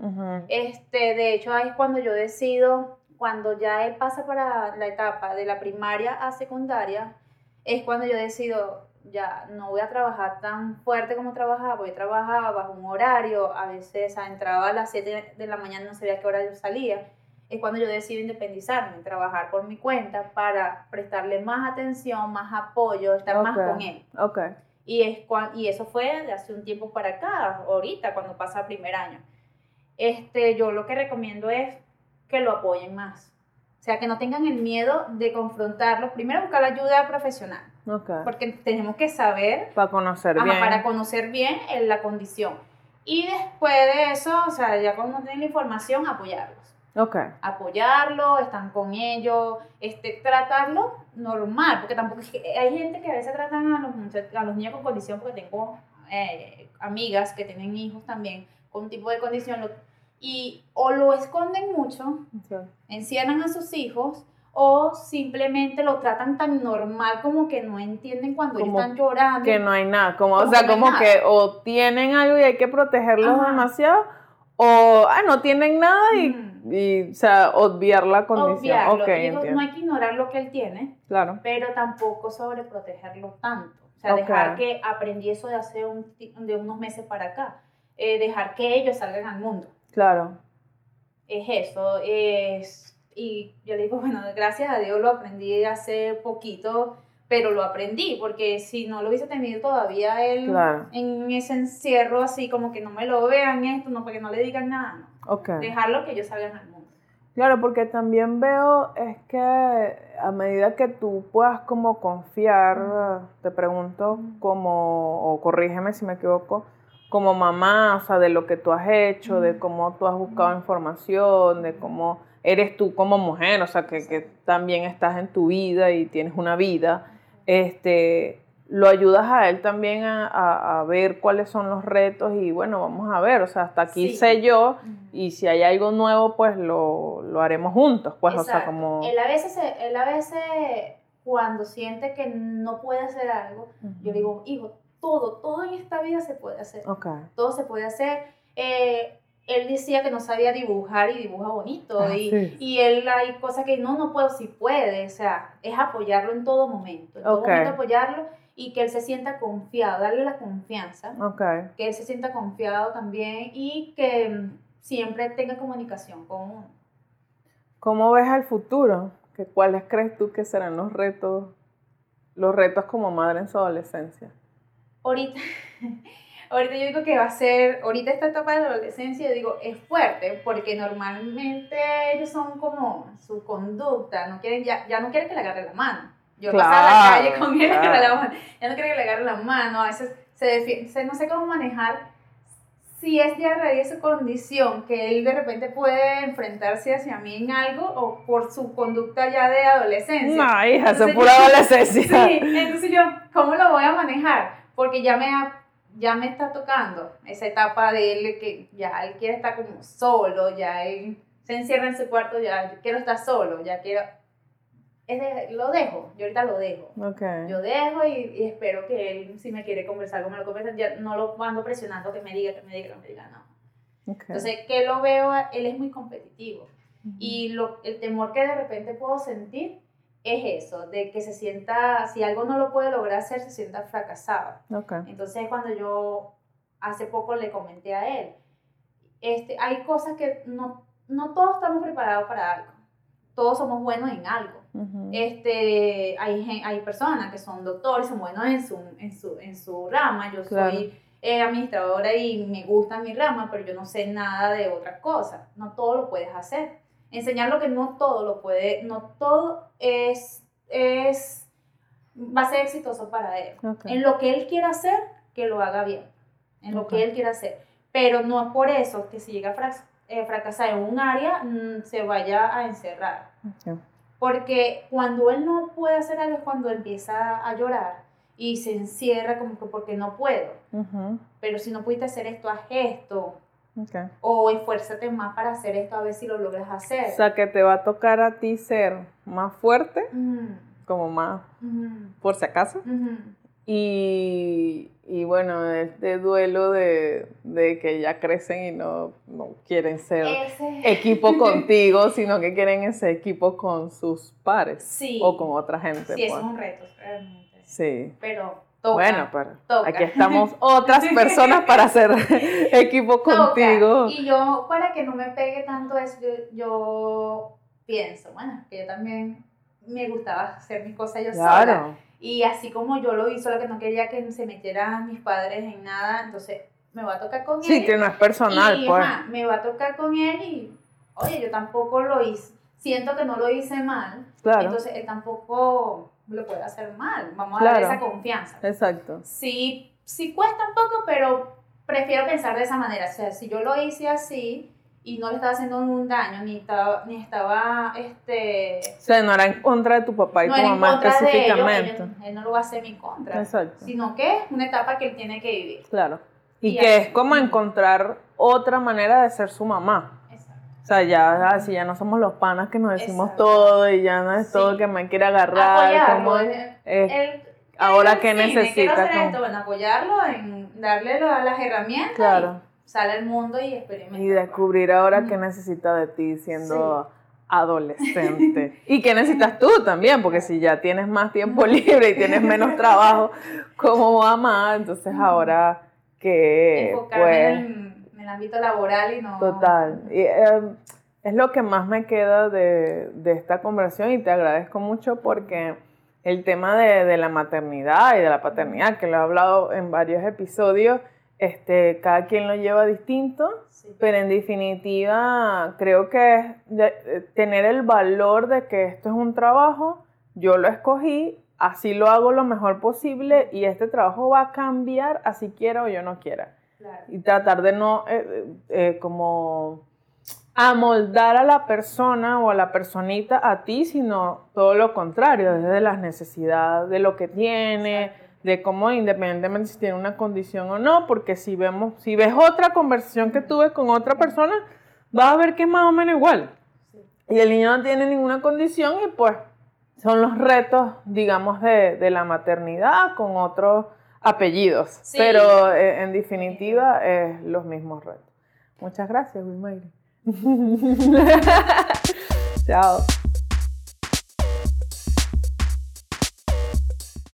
Este, de hecho, ahí es cuando yo decido, cuando ya él pasa para la etapa de la primaria a secundaria, es cuando yo decido, ya no voy a trabajar tan fuerte como trabajaba, voy a trabajar bajo un horario, a veces entraba a las 7 de la mañana, no sabía a qué hora yo salía. Es cuando yo decido independizarme, trabajar por mi cuenta para prestarle más atención, más apoyo, estar más con él. Ok. Y, es cuan- y eso fue de hace un tiempo para acá, ahorita, cuando pasa primer año. Este, yo lo que recomiendo es que lo apoyen más. O sea, que no tengan el miedo de confrontarlo. Primero buscar la ayuda profesional, Ok. porque tenemos que saber, Para conocer ajá, bien. para conocer bien eh, la condición. Y después de eso, o sea, ya cuando tienen la información, apoyarlos Ok. apoyarlo, están con ellos, este, tratarlo normal, porque tampoco es que hay gente que a veces tratan a los, a los niños con condición, porque tengo eh, amigas que tienen hijos también con un tipo de condición, lo- y o lo esconden mucho, Sí. encierran a sus hijos, o simplemente lo tratan tan normal como que no entienden cuando ellos están llorando. Que no hay nada. Como, o sea, que como nada. que o tienen algo y hay que protegerlos Ajá. demasiado, o ah, no tienen nada y. y, o sea, obviar la condición. Obviarlo. Ok, Digo, entiendo. no hay que ignorar lo que él tiene, Claro. pero tampoco sobreprotegerlo tanto. O sea, dejar que aprendí eso de hace un, de unos meses para acá. Eh, dejar que ellos salgan al mundo. Claro. Es eso. Es, y yo le digo, bueno, gracias a Dios lo aprendí hace poquito, pero lo aprendí, porque si no lo hubiese tenido todavía él Claro. en ese encierro, así como que no me lo vean esto, no, porque no le digan nada, no. Dejarlo que ellos salgan al mundo. Claro, porque también veo es que a medida que tú puedas como confiar, te pregunto, como, o corrígeme si me equivoco, como mamá, o sea, de lo que tú has hecho, de cómo tú has buscado información, de cómo eres tú como mujer, o sea, que, que también estás en tu vida y tienes una vida, este, lo ayudas a él también a, a- a ver cuáles son los retos y bueno, vamos a ver, o sea, hasta aquí Sí. sé yo y si hay algo nuevo, pues lo, lo haremos juntos, pues, o sea, como... Él a veces, él a veces cuando siente que no puede hacer algo, yo le digo, hijo, todo, todo en esta vida se puede hacer. Todo se puede hacer. Eh, él decía que no sabía dibujar y dibuja bonito. Ah, y, sí. y él hay cosas que no, no puedo, si puede. O sea, es apoyarlo en todo momento. En todo momento apoyarlo y que él se sienta confiado, darle la confianza. Ok. Que él se sienta confiado también y que mm, siempre tenga comunicación con uno. ¿Cómo ves al futuro? ¿Que ¿Cuáles crees tú que serán los retos, los retos como madre en su adolescencia? ahorita, ahorita yo digo que va a ser, ahorita esta etapa de la adolescencia, yo digo, es fuerte, porque normalmente ellos son como su conducta, no quieren, ya, ya no quieren que le agarre la mano. Yo paso a la calle con él, claro. la mano. ya no quiere que le agarre la mano, a veces se defiende, no sé cómo manejar si es de a raíz de su condición, que él de repente puede enfrentarse hacia mí en algo, o por su conducta ya de adolescencia. No, hija, eso es pura yo- adolescencia. Sí, entonces yo, ¿cómo lo voy a manejar? Porque ya me, ha- ya me está tocando esa etapa de él que ya él quiere estar como solo, ya él se encierra en su cuarto, ya quiero estar solo, ya quiero... Es de- lo dejo, yo ahorita lo dejo. Ok. Yo dejo y, y espero que él, si me quiere conversar, como lo conversa, ya no lo ando presionando que me diga, que me diga, que me diga, no. ok. Entonces, que lo veo, él es muy competitivo. Y lo, el temor que de repente puedo sentir es eso, de que se sienta, si algo no lo puede lograr hacer, se sienta fracasado. Ok. Entonces, cuando yo hace poco le comenté a él, este, hay cosas que no, no todos estamos preparados para algo. Todos somos buenos en algo. Ujú. Este, hay, hay personas que son doctores, son buenos en su, en su, en su rama. Yo Claro. soy eh, administradora y me gusta mi rama, pero yo no sé nada de otra cosa. No todo lo puedes hacer. Enseñar lo que no todo lo puede, no todo es, es va a ser exitoso para él. Ok. En lo que él quiera hacer, que lo haga bien. En lo Ok. que él quiera hacer. Pero no es por eso que si llega a eh, fracasar en un área, mm, se vaya a encerrar. Ok. Porque cuando él no puede hacer algo es cuando empieza a llorar y se encierra como que porque no puedo. Pero si no pudiste hacer esto, haz esto. Ok. O esfuérzate más para hacer esto a ver si lo logras hacer. O sea, que te va a tocar a ti ser más fuerte, como más por si acaso. Y, y bueno, este duelo de, de que ya crecen y no, no quieren ser Ese- equipo contigo, sino que quieren ese equipo con sus pares Sí. o con otra gente. Sí, pues. es un reto, realmente. Sí. Pero toca. Bueno, pero toca. aquí estamos otras personas para hacer equipo toca. contigo. Y yo, para que no me pegue tanto eso, yo, yo pienso, bueno, que yo también me gustaba hacer mis cosas yo sola. Y así como yo lo hice, lo que no quería que se metieran mis padres en nada, entonces me va a tocar con Sí, él. que no es personal, y, pues. ajá, me va a tocar con él y, oye, yo tampoco lo hice, siento que no lo hice mal, Claro. entonces él tampoco lo puede hacer mal, vamos a darle esa confianza. Exacto. Sí, sí cuesta un poco, pero prefiero pensar de esa manera, o sea, si yo lo hice así y no le estaba haciendo un daño, ni estaba, ni estaba, este... O sea, no era en contra de tu papá y no tu era en mamá contra de ellos, específicamente. él no lo va a hacer en mi contra, Exacto. sino que es una etapa que él tiene que vivir. Claro. Y Y que así. es como encontrar otra manera de ser su mamá. Exacto. O sea, ya así ya no somos los panas que nos decimos Exacto. todo y ya no es Sí. todo que me quiere agarrar. Como, eh, ahora él que sí, me quiero necesita hacer como- esto, bueno, apoyarlo en darle las herramientas Claro. y sale al mundo y experimenta. Y descubrir ahora qué necesita de ti siendo adolescente. y qué necesitas tú también, porque si ya tienes más tiempo libre y tienes menos trabajo como mamá, entonces ahora que Enfocarme pues en, en el ámbito laboral y no... total. Y, eh, es lo que más me queda de, de esta conversación y te agradezco mucho porque el tema de, de la maternidad y de la paternidad, que lo he hablado en varios episodios, este, cada quien lo lleva distinto. Sí. Pero en definitiva, creo que es de- eh, tener el valor de que esto es un trabajo, yo lo escogí, así lo hago lo mejor posible y este trabajo va a cambiar así quiera o yo no quiera. Claro. Y tratar de no eh, eh, como amoldar a la persona o a la personita a ti, sino todo lo contrario, desde las necesidades de lo que tiene. De cómo independientemente si tiene una condición o no, porque si vemos, si ves otra conversación que tuve con otra persona, vas a ver que es más o menos igual. Y el niño no tiene ninguna condición y pues son los retos, digamos, de, de la maternidad con otros apellidos. Sí. Pero eh, en definitiva es los mismos retos. Muchas gracias, Wilmayri. Chao.